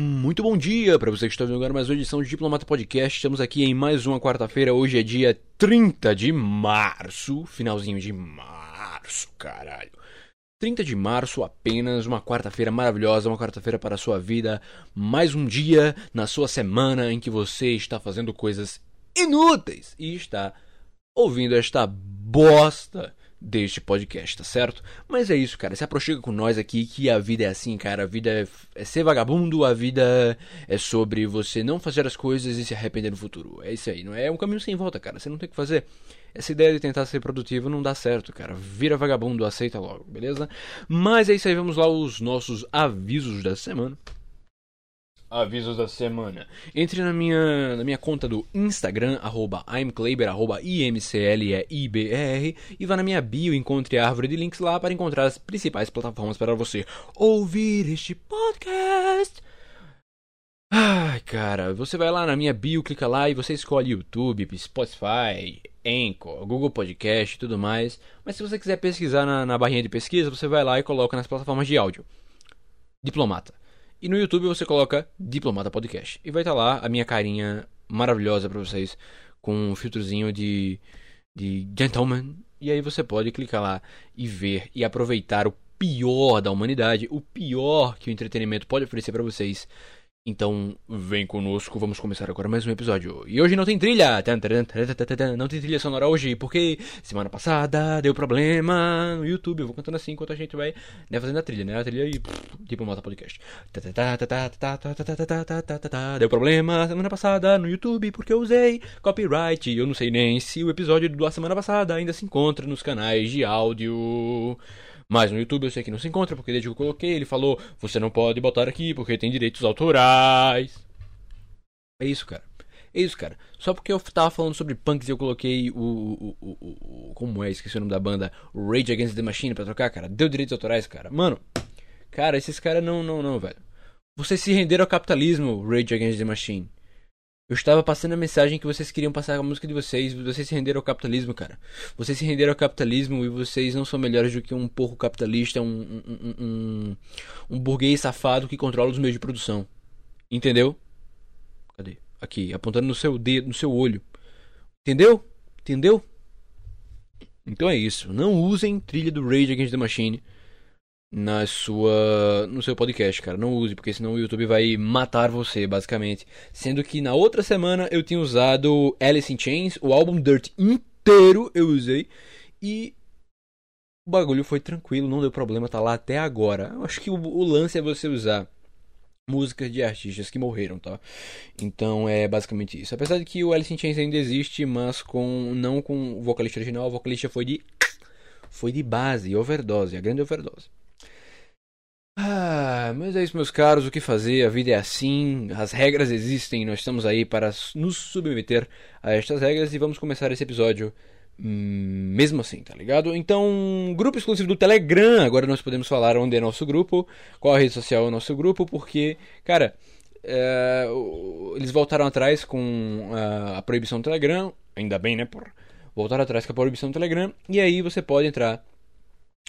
Muito bom dia para você que está vendo agora mais uma edição de Diplomata Podcast. Estamos aqui em mais uma quarta-feira. Hoje é dia 30 de março. Finalzinho de março, caralho. 30 de março, apenas uma quarta-feira maravilhosa, uma quarta-feira para a sua vida. Mais um dia na sua semana em que você está fazendo coisas inúteis e está ouvindo esta bosta deste podcast, tá certo? Mas é isso, cara. Se aproxima com nós aqui que a vida é assim, cara. A vida é, é, ser vagabundo, a vida é sobre você não fazer as coisas e se arrepender no futuro. É isso aí, não é? é um caminho sem volta, cara. Você não tem o que fazer. Essa ideia de tentar ser produtivo não dá certo, cara. Vira vagabundo, aceita logo, beleza? Mas é isso aí, vamos lá os nossos avisos da semana. Avisos da semana. Entre na minha, na minha conta do Instagram, arroba imkleiber, arroba imcleibr, e vá na minha bio, encontre a árvore de links lá para encontrar as principais plataformas para você ouvir este podcast. Ai, cara, você vai lá na minha bio, clica lá e você escolhe YouTube, Spotify, Anchor, Google Podcast e tudo mais. Mas se você quiser pesquisar na, na barrinha de pesquisa, você vai lá e coloca nas plataformas de áudio. Diplomata. E no YouTube você coloca Diplomata Podcast. E vai estar tá lá a minha carinha maravilhosa para vocês, com um filtrozinho de, de gentleman. E aí você pode clicar lá e ver e aproveitar o pior da humanidade, o pior que o entretenimento pode oferecer para vocês então, vem conosco, vamos começar agora mais um episódio. E hoje não tem trilha! Não tem trilha sonora hoje, porque semana passada deu problema no YouTube. Eu vou cantando assim enquanto a gente vai né, fazendo a trilha, né? A trilha e tipo mota podcast. Deu problema semana passada no YouTube porque eu usei copyright. Eu não sei nem se o episódio da semana passada ainda se encontra nos canais de áudio. Mas no YouTube eu sei que não se encontra, porque desde que eu coloquei, ele falou: você não pode botar aqui porque tem direitos autorais. É isso, cara. É isso, cara. Só porque eu tava falando sobre punks e eu coloquei o, o, o, o, Como é? Esqueci o nome da banda. Rage Against the Machine pra trocar, cara. Deu direitos autorais, cara. Mano, cara, esses caras não, não, não, velho. Vocês se renderam ao capitalismo, Rage Against the Machine. Eu estava passando a mensagem que vocês queriam passar a música de vocês. Vocês se renderam ao capitalismo, cara. Vocês se renderam ao capitalismo e vocês não são melhores do que um porco capitalista, um, um, um, um burguês safado que controla os meios de produção. Entendeu? Cadê? Aqui, apontando no seu dedo, no seu olho. Entendeu? Entendeu? Então é isso. Não usem trilha do Rage Against the Machine na sua no seu podcast, cara. Não use, porque senão o YouTube vai matar você, basicamente. Sendo que na outra semana eu tinha usado Alice in Chains, o álbum Dirt inteiro eu usei e o bagulho foi tranquilo, não deu problema, tá lá até agora. Eu acho que o, o lance é você usar músicas de artistas que morreram, tá? Então é basicamente isso. Apesar de que o Alice in Chains ainda existe, mas com não com o vocalista original, o vocalista foi de foi de base, overdose, a grande overdose. Ah, mas é isso, meus caros. O que fazer? A vida é assim. As regras existem. Nós estamos aí para nos submeter a estas regras e vamos começar esse episódio hum, mesmo assim, tá ligado? Então, grupo exclusivo do Telegram. Agora nós podemos falar onde é nosso grupo, qual a rede social é o nosso grupo, porque, cara, é, eles voltaram atrás com a, a proibição do Telegram. Ainda bem, né? Por voltar atrás com a proibição do Telegram. E aí você pode entrar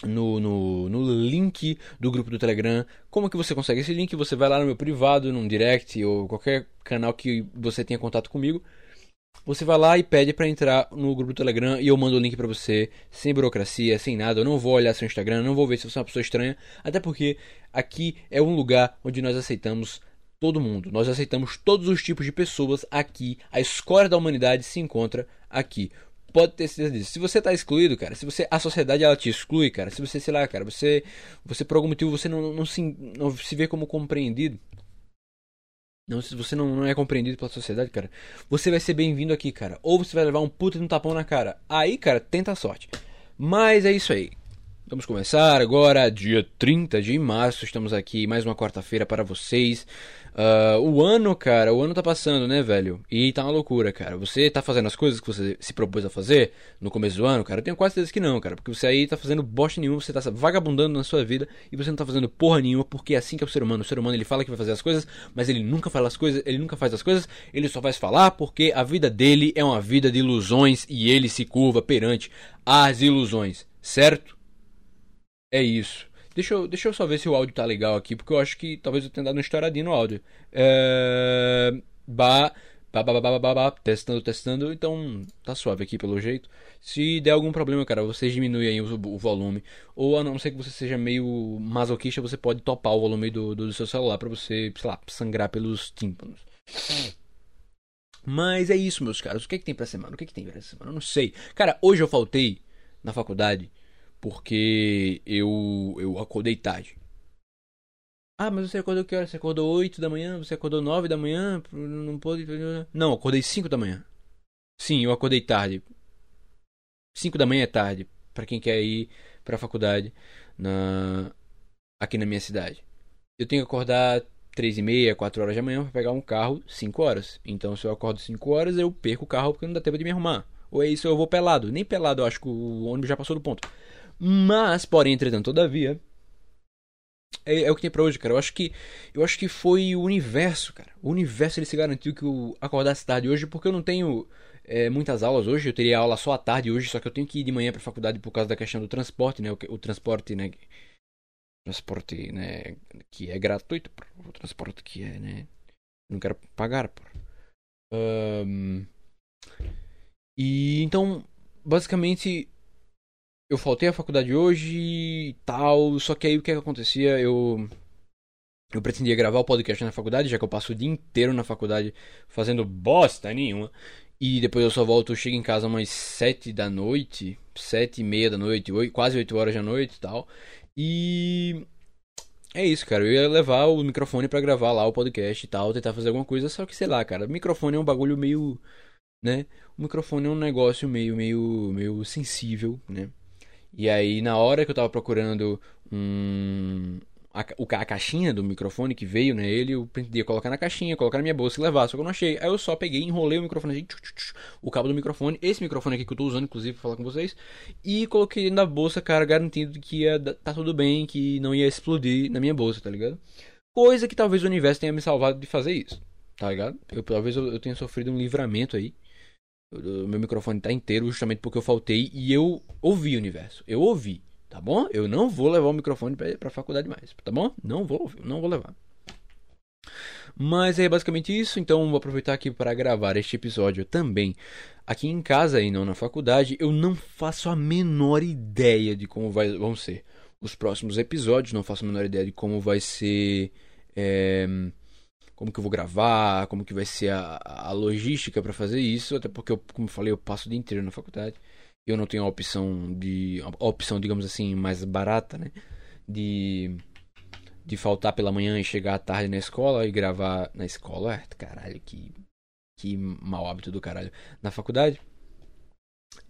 no, no, no, link do grupo do Telegram. Como que você consegue esse link? Você vai lá no meu privado, num direct ou qualquer canal que você tenha contato comigo. Você vai lá e pede para entrar no grupo do Telegram e eu mando o link para você, sem burocracia, sem nada. Eu não vou olhar seu Instagram, não vou ver se você é uma pessoa estranha, até porque aqui é um lugar onde nós aceitamos todo mundo. Nós aceitamos todos os tipos de pessoas aqui. A escória da humanidade se encontra aqui pode ter certeza disso. Se você tá excluído, cara, se você a sociedade ela te exclui, cara, se você, sei lá, cara, você você por algum motivo você não, não, se, não se vê como compreendido, não, se você não, não é compreendido pela sociedade, cara, você vai ser bem-vindo aqui, cara. Ou você vai levar um puta de um tapão na cara. Aí, cara, tenta a sorte. Mas é isso aí. Vamos começar agora, dia 30 de março. Estamos aqui mais uma quarta-feira para vocês. Uh, o ano, cara, o ano tá passando, né, velho? E tá uma loucura, cara. Você tá fazendo as coisas que você se propôs a fazer no começo do ano, cara? Eu tenho quase certeza que não, cara. Porque você aí tá fazendo bosta nenhuma, você tá vagabundando na sua vida e você não tá fazendo porra nenhuma, porque é assim que é o ser humano. O ser humano ele fala que vai fazer as coisas, mas ele nunca fala as coisas, ele nunca faz as coisas, ele só vai falar porque a vida dele é uma vida de ilusões e ele se curva perante as ilusões, certo? É isso. Deixa eu, deixa eu só ver se o áudio tá legal aqui, porque eu acho que talvez eu tenha dado uma estouradinha no áudio. É... Ba... Ba, ba, ba, ba, ba, testando, testando, então tá suave aqui pelo jeito. Se der algum problema, cara, vocês diminuem aí o, o, volume. Ou a não ser que você seja meio masoquista, você pode topar o volume do, do, do seu celular para você, sei lá, sangrar pelos tímpanos. Mas é isso, meus caros. O que é que tem pra semana? O que é que tem pra semana? Eu não sei. Cara, hoje eu faltei na faculdade porque eu, eu acordei tarde. Ah, mas você acordou que hora? Você acordou 8 da manhã? Você acordou 9 da manhã? Não pode. Não, acordei 5 da manhã. Sim, eu acordei tarde. 5 da manhã é tarde. para quem quer ir pra faculdade na aqui na minha cidade. Eu tenho que acordar 3 e meia, 4 horas da manhã pra pegar um carro 5 horas. Então se eu acordo 5 horas, eu perco o carro porque não dá tempo de me arrumar. Ou é isso, eu vou pelado. Nem pelado, eu acho que o ônibus já passou do ponto. Mas, porém, entretanto, todavia, é, é, o que tem pra hoje, cara. Eu acho que eu acho que foi o universo, cara. O universo ele se garantiu que eu acordasse tarde hoje, porque eu não tenho é, muitas aulas hoje. Eu teria aula só à tarde hoje, só que eu tenho que ir de manhã pra faculdade por causa da questão do transporte, né? O, o transporte, né? Transporte, né? Que é gratuito, o transporte que é, né? Não quero pagar, por. Um... E então, basicamente, eu faltei à faculdade hoje e tal, só que aí o que, é que acontecia? Eu eu pretendia gravar o podcast na faculdade, já que eu passo o dia inteiro na faculdade fazendo bosta nenhuma. E depois eu só volto, chego em casa umas sete da noite, sete e meia da noite, oito, quase oito horas da noite e tal. E é isso, cara. Eu ia levar o microfone para gravar lá o podcast e tal, tentar fazer alguma coisa, só que sei lá, cara. Microfone é um bagulho meio, né? O microfone é um negócio meio, meio, meio sensível, né? E aí, na hora que eu tava procurando um, a, a caixinha do microfone que veio nele, eu pretendia colocar na caixinha, colocar na minha bolsa e levar, só que eu não achei. Aí eu só peguei, enrolei o microfone assim, o cabo do microfone, esse microfone aqui que eu tô usando, inclusive, pra falar com vocês, e coloquei na bolsa, cara, garantindo que ia tá tudo bem, que não ia explodir na minha bolsa, tá ligado? Coisa que talvez o universo tenha me salvado de fazer isso, tá ligado? Eu, talvez eu, eu tenha sofrido um livramento aí. O meu microfone tá inteiro justamente porque eu faltei e eu ouvi o universo. Eu ouvi, tá bom? Eu não vou levar o microfone pra, pra faculdade mais, tá bom? Não vou, não vou levar. Mas é basicamente isso, então vou aproveitar aqui para gravar este episódio também aqui em casa e não na faculdade. Eu não faço a menor ideia de como vai, vão ser os próximos episódios, não faço a menor ideia de como vai ser. É como que eu vou gravar, como que vai ser a, a logística para fazer isso, até porque eu, como eu falei, eu passo o dia inteiro na faculdade. Eu não tenho a opção de a opção, digamos assim, mais barata, né, de de faltar pela manhã e chegar à tarde na escola e gravar na escola, é, caralho, que que mau hábito do caralho, na faculdade.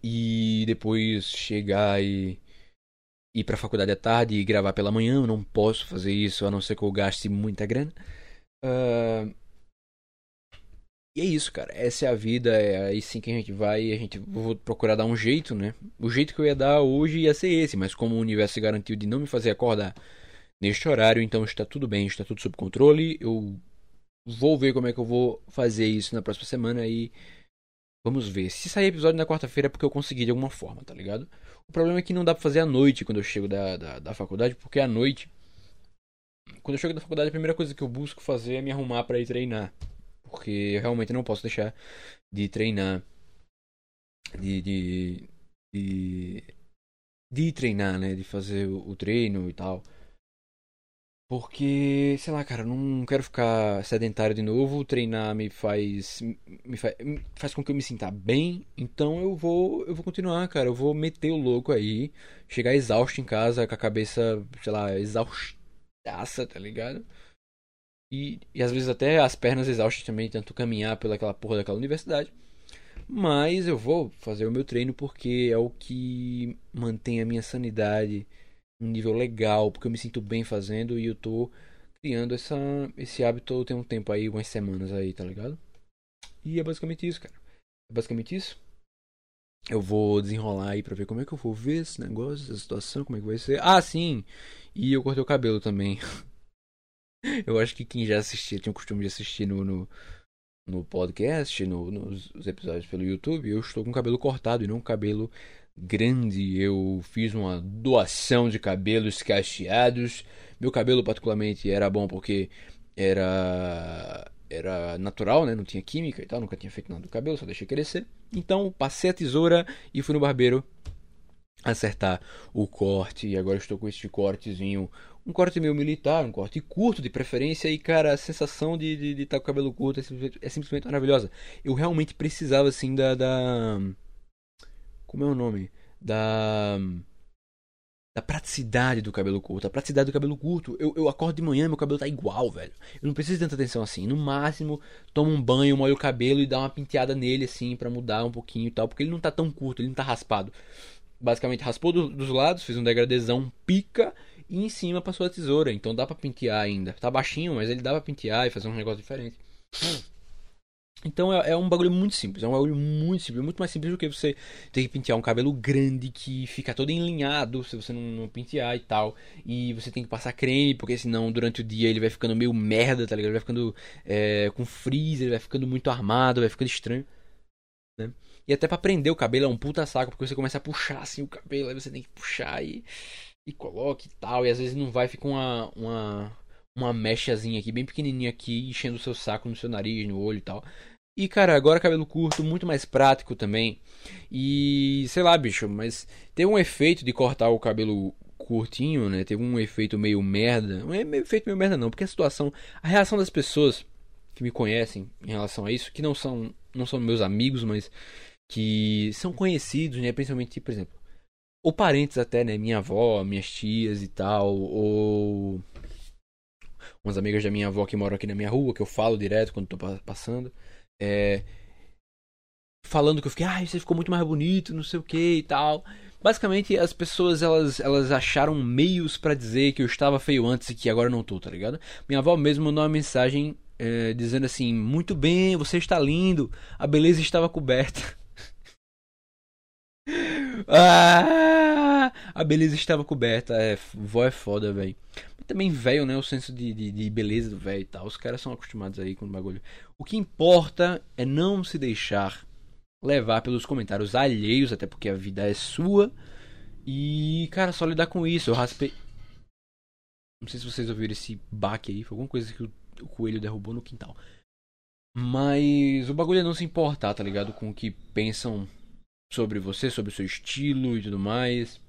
E depois chegar e ir pra faculdade à tarde e gravar pela manhã, eu não posso fazer isso, a não ser que eu gaste muita grana. Uh... E é isso, cara. Essa é a vida. É aí sim que a gente vai. A gente vou procurar dar um jeito, né? O jeito que eu ia dar hoje ia ser esse, mas como o universo garantiu de não me fazer acordar neste horário, então está tudo bem, está tudo sob controle. Eu vou ver como é que eu vou fazer isso na próxima semana e vamos ver. Se sair episódio na quarta-feira é porque eu consegui de alguma forma, tá ligado? O problema é que não dá pra fazer à noite quando eu chego da, da, da faculdade, porque à noite quando eu chego da faculdade, a primeira coisa que eu busco fazer é me arrumar para ir treinar. Porque eu realmente não posso deixar de treinar. De. de. de, de treinar, né? De fazer o, o treino e tal. Porque, sei lá, cara, não quero ficar sedentário de novo. Treinar me faz, me faz. faz com que eu me sinta bem. Então eu vou. Eu vou continuar, cara. Eu vou meter o louco aí. Chegar exausto em casa, com a cabeça, sei lá, exausta taça, tá ligado? E, e às vezes até as pernas exaustas também, tanto caminhar pelaquela porra daquela universidade. Mas eu vou fazer o meu treino porque é o que mantém a minha sanidade um nível legal, porque eu me sinto bem fazendo e eu tô criando essa, esse hábito tem um tempo aí, umas semanas aí, tá ligado? E é basicamente isso, cara. É basicamente isso. Eu vou desenrolar aí pra ver como é que eu vou ver esse negócio, essa situação, como é que vai ser. Ah, sim! E eu cortei o cabelo também. eu acho que quem já assistia, tinha o costume de assistir no, no, no podcast, no, nos episódios pelo YouTube, eu estou com o cabelo cortado e não com cabelo grande. Eu fiz uma doação de cabelos cacheados. Meu cabelo, particularmente, era bom porque era era natural, né? Não tinha química e tal, nunca tinha feito nada do cabelo, só deixei crescer. Então, passei a tesoura e fui no barbeiro acertar o corte. E agora estou com este cortezinho, um corte meio militar, um corte curto de preferência. E cara, a sensação de estar tá com o cabelo curto é simplesmente, é simplesmente, maravilhosa. Eu realmente precisava assim da, da. Como é o nome? Da da praticidade do cabelo curto. A praticidade do cabelo curto, eu, eu acordo de manhã meu cabelo tá igual, velho. Eu não preciso de tanta atenção assim. No máximo, tomo um banho, molho o cabelo e dá uma penteada nele assim para mudar um pouquinho e tal, porque ele não tá tão curto, ele não tá raspado. Basicamente raspou do, dos lados, fez um degradezão, pica e em cima passou a tesoura, então dá para pentear ainda. Tá baixinho, mas ele dá pra pentear e fazer um negócio diferente. Então é, é, um bagulho muito simples, é um bagulho muito simples, muito mais simples do que você ter que pentear um cabelo grande que fica todo enlinhado se você não, não pentear e tal. E você tem que passar creme, porque senão durante o dia ele vai ficando meio merda, tá ligado? Ele vai ficando é, com frizz, ele vai ficando muito armado, vai ficando estranho. Né? E até pra prender o cabelo é um puta saco, porque você começa a puxar assim o cabelo, aí você tem que puxar e, e coloca e tal. E às vezes não vai, fica uma, uma, uma mechazinha aqui, bem pequenininha aqui, enchendo o seu saco no seu nariz, no olho e tal. E, cara, agora cabelo curto, muito mais prático também. E, sei lá, bicho, mas teve um efeito de cortar o cabelo curtinho, né? Teve um efeito meio merda. Não é efeito meio merda, não, porque a situação, a reação das pessoas que me conhecem em relação a isso, que não são, não são meus amigos, mas que são conhecidos, né? Principalmente, por exemplo, ou parentes até, né? Minha avó, minhas tias e tal, ou umas amigas da minha avó que moram aqui na minha rua, que eu falo direto quando tô passando. É, falando que eu fiquei, ah, você ficou muito mais bonito, não sei o que e tal. Basicamente, as pessoas elas, elas acharam meios para dizer que eu estava feio antes e que agora não tô, tá ligado? Minha avó mesmo mandou uma mensagem é, dizendo assim: Muito bem, você está lindo, a beleza estava coberta. ah, a beleza estava coberta. É, vó é foda, velho também velho, né? O senso de, de, de beleza do velho e tal. Os caras são acostumados aí com o bagulho. O que importa é não se deixar levar pelos comentários alheios, até porque a vida é sua. E, cara, só lidar com isso. Eu raspei. Não sei se vocês ouviram esse baque aí. Foi alguma coisa que o, o coelho derrubou no quintal. Mas o bagulho é não se importar, tá ligado? Com o que pensam sobre você, sobre o seu estilo e tudo mais.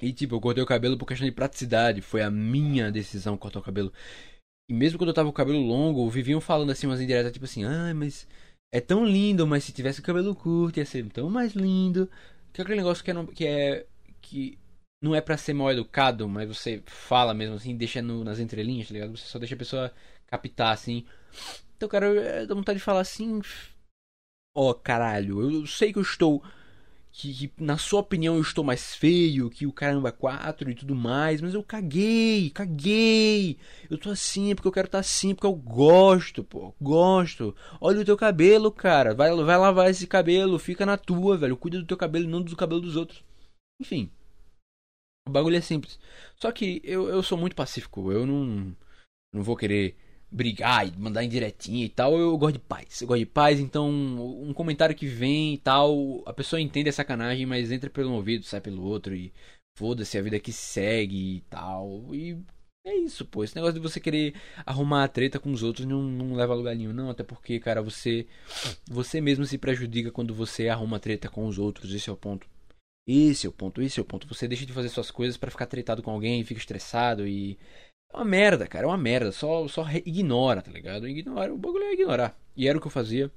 E tipo, eu cortei o cabelo por questão de praticidade. Foi a minha decisão cortar o cabelo. E mesmo quando eu tava com o cabelo longo, viviam falando assim umas indiretas, tipo assim, ah, mas é tão lindo, mas se tivesse o cabelo curto ia ser tão mais lindo. Que é aquele negócio que é, que é. que não é para ser mal educado, mas você fala mesmo assim, deixa no, nas entrelinhas, tá ligado? Você só deixa a pessoa captar assim. Então, cara, eu dá vontade de falar assim. Ó, oh, caralho, eu sei que eu estou que, que, na sua opinião eu estou mais feio que o caramba 4 e tudo mais, mas eu caguei, caguei. Eu tô assim porque eu quero estar tá assim, porque eu gosto, pô, gosto. Olha o teu cabelo, cara, vai, vai lavar esse cabelo, fica na tua, velho, cuida do teu cabelo, não do cabelo dos outros. Enfim, o bagulho é simples. Só que eu, eu sou muito pacífico, eu não, não vou querer brigar e mandar indiretinha e tal, eu gosto de paz. Eu gosto de paz, então um comentário que vem e tal, a pessoa entende a sacanagem, mas entra pelo um ouvido, sai pelo outro e foda-se a vida que segue e tal. E é isso, pô. Esse negócio de você querer arrumar a treta com os outros não, não leva a lugar nenhum, não. Até porque, cara, você você mesmo se prejudica quando você arruma treta com os outros. Esse é o ponto. Esse é o ponto, esse é o ponto. Você deixa de fazer suas coisas para ficar tretado com alguém, fica estressado e é uma merda, cara, é uma merda. Só, só ignora, tá ligado? Ignora, o bagulho é ignorar. E era o que eu fazia.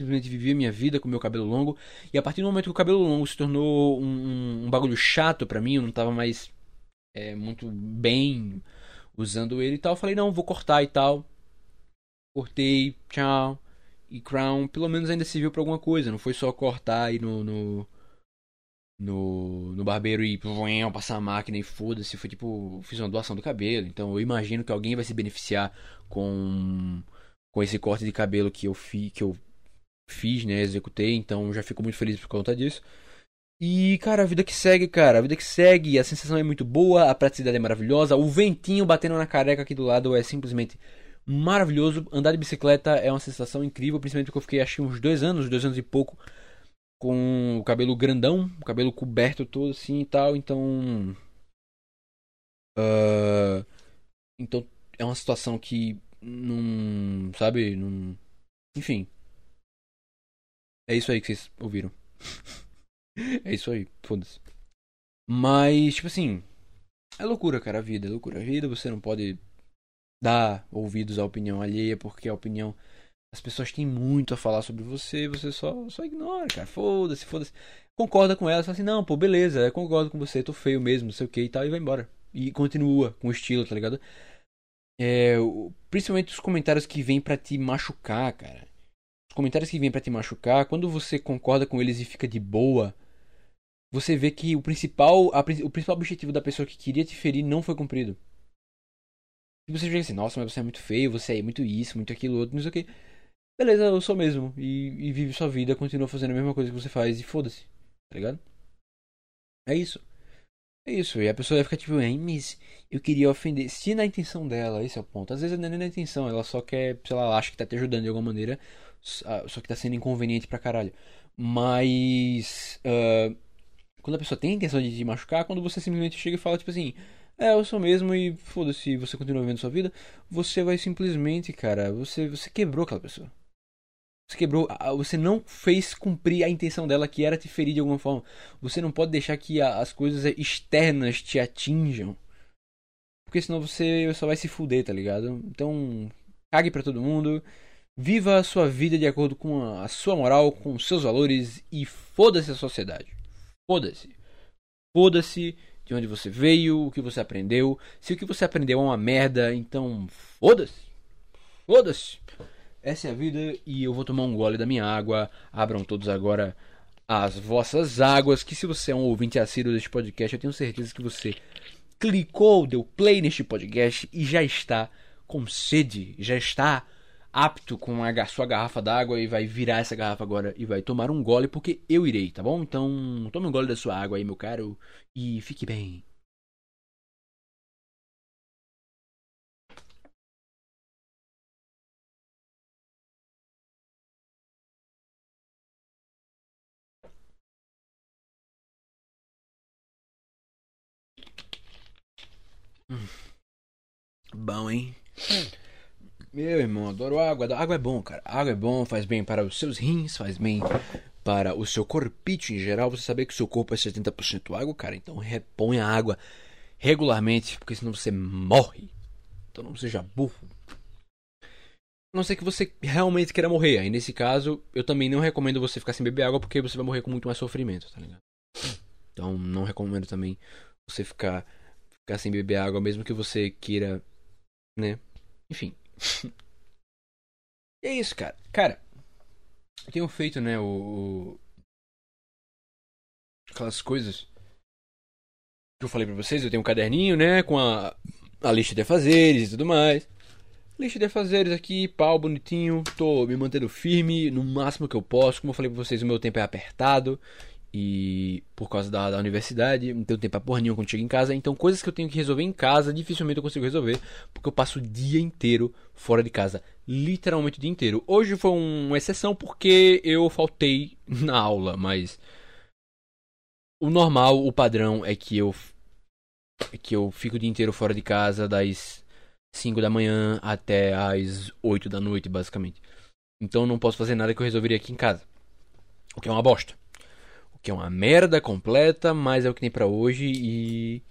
Simplesmente vivia minha vida com meu cabelo longo. E a partir do momento que o cabelo longo se tornou um, um, um bagulho chato para mim, eu não tava mais é, muito bem usando ele e tal. Eu falei, não, vou cortar e tal. Cortei, tchau. E Crown, pelo menos ainda serviu pra alguma coisa. Não foi só cortar aí no, no no, no barbeiro e passar a máquina e foda-se. Foi tipo, fiz uma doação do cabelo. Então eu imagino que alguém vai se beneficiar com, com esse corte de cabelo que eu, fi, que eu fiz, né? Executei. Então já fico muito feliz por conta disso. E, cara, a vida que segue, cara, a vida que segue, a sensação é muito boa, a praticidade é maravilhosa, o ventinho batendo na careca aqui do lado é simplesmente maravilhoso. Andar de bicicleta é uma sensação incrível, principalmente porque eu fiquei acho uns dois anos, dois anos e pouco com o cabelo grandão, o cabelo coberto todo assim e tal, então. Uh, então é uma situação que não. Sabe? Não. Enfim. É isso aí que vocês ouviram. é isso aí, foda-se. Mas, tipo assim. É loucura, cara, a vida. É loucura. A vida você não pode dar ouvidos à opinião alheia, porque a opinião. As pessoas têm muito a falar sobre você e você só, só ignora, cara. Foda-se, foda-se. Concorda com ela, fala assim, não, pô, beleza, concordo com você, tô feio mesmo, não sei o que e tal, e vai embora. E continua com o estilo, tá ligado? É, principalmente os comentários que vêm para te machucar, cara. Os comentários que vêm para te machucar, quando você concorda com eles e fica de boa, você vê que o principal, a, o principal objetivo da pessoa que queria te ferir não foi cumprido. E você fica assim, nossa, mas você é muito feio, você é muito isso, muito aquilo, outro, não sei o que. Beleza, eu sou mesmo. E, e vive sua vida, continua fazendo a mesma coisa que você faz e foda-se. Tá ligado? É isso. É isso. E a pessoa vai ficar tipo, mas eu queria ofender. Se na intenção dela, esse é o ponto. Às vezes não é nem na intenção, ela só quer, sei lá, ela acha que tá te ajudando de alguma maneira, só que tá sendo inconveniente pra caralho. Mas. Uh, quando a pessoa tem a intenção de te machucar, quando você simplesmente chega e fala, tipo assim, é, eu sou mesmo e foda-se, você continua vivendo sua vida, você vai simplesmente, cara, você, você quebrou aquela pessoa. Você quebrou, você não fez cumprir a intenção dela que era te ferir de alguma forma. Você não pode deixar que as coisas externas te atinjam. Porque senão você só vai se fuder, tá ligado? Então, cague para todo mundo. Viva a sua vida de acordo com a sua moral, com os seus valores e foda-se a sociedade. Foda-se. Foda-se de onde você veio, o que você aprendeu. Se o que você aprendeu é uma merda, então foda-se. Foda-se. Essa é a vida e eu vou tomar um gole da minha água. Abram todos agora as vossas águas. Que se você é um ouvinte assíduo deste podcast, eu tenho certeza que você clicou, deu play neste podcast e já está com sede, já está apto com a sua garrafa d'água e vai virar essa garrafa agora e vai tomar um gole porque eu irei, tá bom? Então tome um gole da sua água aí, meu caro, e fique bem. Hum. Bom, hein? Meu irmão, adoro água. Água é bom, cara. Água é bom, faz bem para os seus rins, faz bem para o seu corpite em geral. Você saber que o seu corpo é 70% água, cara. Então reponha a água regularmente, porque senão você morre. Então não seja burro. A não ser que você realmente queira morrer. Aí nesse caso, eu também não recomendo você ficar sem beber água, porque você vai morrer com muito mais sofrimento, tá ligado? Então não recomendo também você ficar ficar sem beber água, mesmo que você queira, né? Enfim. é isso, cara. Cara, eu tenho feito, né, o, o... aquelas coisas que eu falei pra vocês. Eu tenho um caderninho, né, com a, a lista de afazeres e tudo mais. Lista de afazeres aqui, pau, bonitinho. Tô me mantendo firme no máximo que eu posso. Como eu falei pra vocês, o meu tempo é apertado e por causa da, da universidade, não tenho tempo pra porra nenhuma quando chego em casa. Então, coisas que eu tenho que resolver em casa, dificilmente eu consigo resolver, porque eu passo o dia inteiro fora de casa. Literalmente o dia inteiro. Hoje foi uma exceção porque eu faltei na aula, mas. O normal, o padrão é que eu. É que eu fico o dia inteiro fora de casa, das 5 da manhã até as 8 da noite, basicamente. Então não posso fazer nada que eu resolveria aqui em casa. O que é uma bosta que é uma merda completa, mas é o que tem para hoje e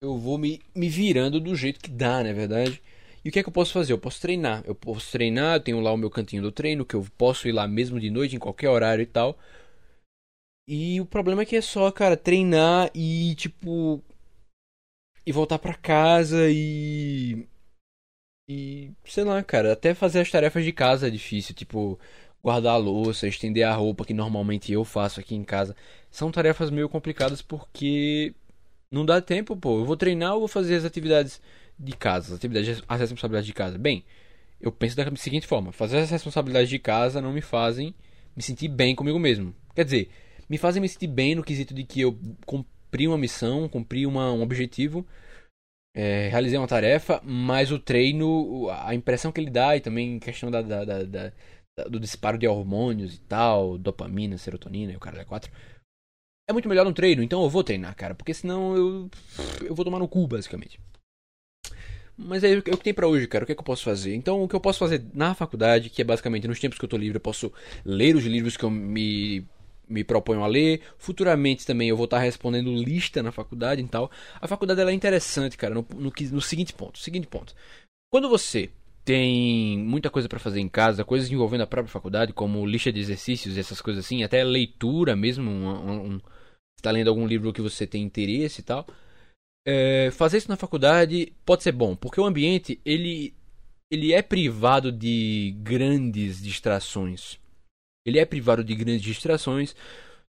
eu vou me, me virando do jeito que dá, na é verdade. E o que é que eu posso fazer? Eu posso treinar. Eu posso treinar, eu tenho lá o meu cantinho do treino, que eu posso ir lá mesmo de noite, em qualquer horário e tal. E o problema é que é só, cara, treinar e, tipo. E voltar pra casa e. E. Sei lá, cara, até fazer as tarefas de casa é difícil. Tipo, guardar a louça, estender a roupa que normalmente eu faço aqui em casa. São tarefas meio complicadas porque não dá tempo, pô. Eu vou treinar ou vou fazer as atividades de casa, as atividades, as responsabilidades de casa. Bem, eu penso da seguinte forma: fazer as responsabilidades de casa não me fazem me sentir bem comigo mesmo. Quer dizer, me fazem me sentir bem no quesito de que eu cumpri uma missão, cumpri uma, um objetivo, é, realizei uma tarefa, mas o treino, a impressão que ele dá e também questão da, da, da, da do disparo de hormônios e tal, dopamina, serotonina e o cara é 4. É muito melhor no treino, então eu vou treinar, cara, porque senão eu eu vou tomar no cu, basicamente. Mas é o que tem para hoje, cara. O que é que eu posso fazer? Então, o que eu posso fazer na faculdade, que é basicamente nos tempos que eu tô livre, eu posso ler os livros que eu me me proponho a ler. Futuramente também eu vou estar respondendo lista na faculdade e tal. A faculdade ela é interessante, cara, no, no, no seguinte ponto. Seguinte ponto. Quando você tem muita coisa para fazer em casa, coisas envolvendo a própria faculdade, como lista de exercícios e essas coisas assim, até leitura mesmo, um, um, está lendo algum livro que você tem interesse e tal. É, fazer isso na faculdade pode ser bom, porque o ambiente ele, ele é privado de grandes distrações. Ele é privado de grandes distrações.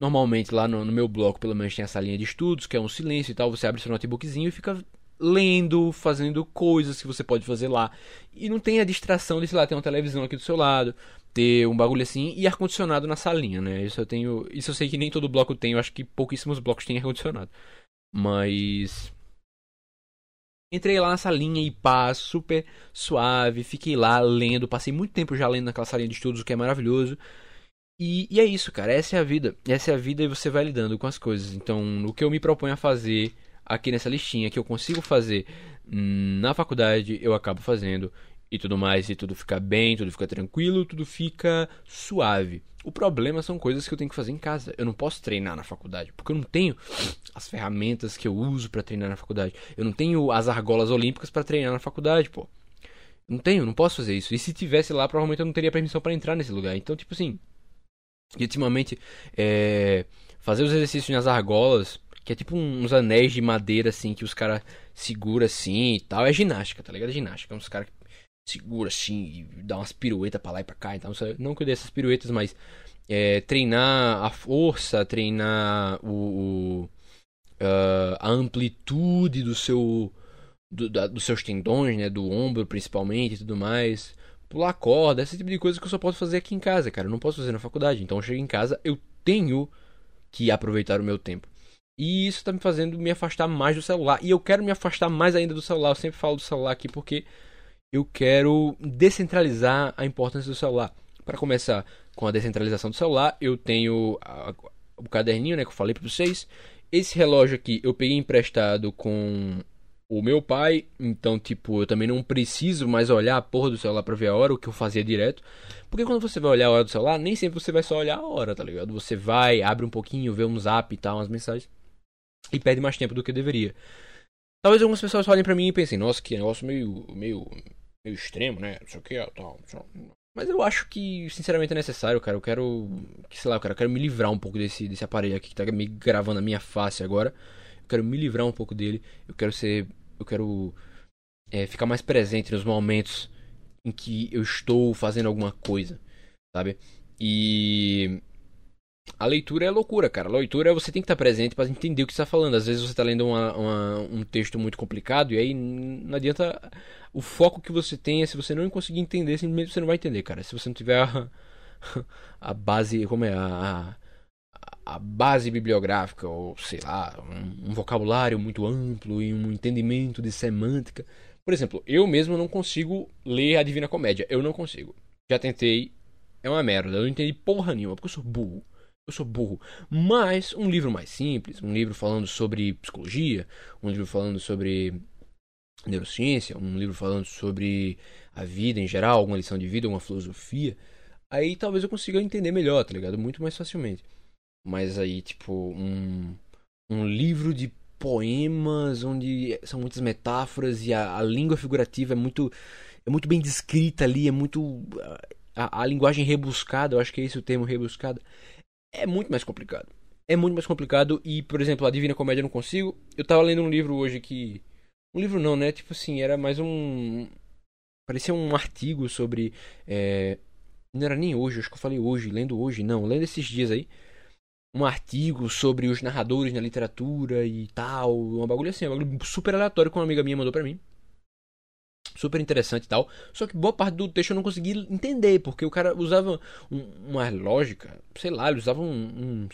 Normalmente lá no, no, meu bloco, pelo menos, tem essa linha de estudos, que é um silêncio e tal. Você abre seu notebookzinho e fica lendo, fazendo coisas que você pode fazer lá. E não tem a distração de, sei lá, ter uma televisão aqui do seu lado, ter um bagulho assim e ar-condicionado na salinha, né? Isso eu tenho. Isso eu sei que nem todo bloco tem, eu acho que pouquíssimos blocos têm ar-condicionado. Mas. Entrei lá na salinha e paz, super suave, fiquei lá lendo, passei muito tempo já lendo naquela salinha de estudos, o que é maravilhoso. E, e, é isso, cara. Essa é a vida. Essa é a vida e você vai lidando com as coisas. Então, o que eu me proponho a fazer aqui nessa listinha, que eu consigo fazer na faculdade, eu acabo fazendo. E tudo mais, e tudo fica bem, tudo fica tranquilo, tudo fica suave. O problema são coisas que eu tenho que fazer em casa. Eu não posso treinar na faculdade, porque eu não tenho as ferramentas que eu uso para treinar na faculdade. Eu não tenho as argolas olímpicas para treinar na faculdade, pô. Não tenho, não posso fazer isso. E se tivesse lá, provavelmente eu não teria permissão para entrar nesse lugar. Então, tipo assim, e ultimamente, é, fazer os exercícios nas argolas, que é tipo uns anéis de madeira assim que os caras segura assim e tal, é ginástica, tá ligado? É ginástica, é uns caras que segura assim e dá umas piruetas pra lá e pra cá, então não que eu dê essas piruetas, mas é, treinar a força, treinar o, o uh, a amplitude do seu do, da, dos seus tendões, né, do ombro principalmente e tudo mais pular corda, esse tipo de coisa que eu só posso fazer aqui em casa, cara. Eu não posso fazer na faculdade. Então eu chego em casa, eu tenho que aproveitar o meu tempo. E isso tá me fazendo me afastar mais do celular. E eu quero me afastar mais ainda do celular. Eu sempre falo do celular aqui porque eu quero descentralizar a importância do celular. Para começar com a descentralização do celular, eu tenho a, o caderninho, né, que eu falei para vocês. Esse relógio aqui eu peguei emprestado com o meu pai, então, tipo, eu também não preciso mais olhar a porra do celular pra ver a hora, o que eu fazia direto. Porque quando você vai olhar a hora do celular, nem sempre você vai só olhar a hora, tá ligado? Você vai, abre um pouquinho, vê um zap e tal, umas mensagens, e perde mais tempo do que deveria. Talvez algumas pessoas olhem pra mim e pensem, nossa, que negócio meio, meio, meio extremo, né? Não sei o que, tal. Mas eu acho que, sinceramente, é necessário, cara. Eu quero, que sei lá, cara, eu quero me livrar um pouco desse, desse aparelho aqui que tá me gravando a minha face agora. Eu quero me livrar um pouco dele. Eu quero ser eu quero é, ficar mais presente nos momentos em que eu estou fazendo alguma coisa, sabe? E a leitura é loucura, cara. A leitura você tem que estar presente para entender o que está falando. Às vezes você está lendo uma, uma, um texto muito complicado e aí não adianta o foco que você tenha. Se você não conseguir entender, simplesmente você não vai entender, cara. Se você não tiver a, a base, como é a, a base bibliográfica, ou sei lá, um, um, vocabulário muito amplo e um entendimento de semântica. Por exemplo, eu mesmo não consigo ler a Divina Comédia. Eu não consigo. Já tentei, é uma merda. Eu não entendi porra nenhuma, porque eu sou burro. Eu sou burro. Mas um livro mais simples, um livro falando sobre psicologia, um livro falando sobre neurociência, um livro falando sobre a vida em geral, alguma lição de vida, alguma filosofia, aí talvez eu consiga entender melhor, tá ligado? Muito mais facilmente. Mas aí, tipo, um, um livro de poemas onde são muitas metáforas e a, a língua figurativa é muito é muito bem descrita ali, é muito a, a, linguagem rebuscada, eu acho que é esse o termo rebuscada, é muito mais complicado. É muito mais complicado e, por exemplo, a Divina Comédia eu não consigo. Eu tava lendo um livro hoje que um livro não, né? Tipo assim, era mais um parecia um artigo sobre é... não era nem hoje, acho que eu falei hoje, lendo hoje, não, lendo esses dias aí um artigo sobre os narradores na literatura e tal. Um bagulho assim, um bagulho super aleatório que uma amiga minha mandou pra mim. Super interessante e tal. Só que boa parte do texto eu não consegui entender, porque o cara usava um, uma lógica, sei lá, ele usava um,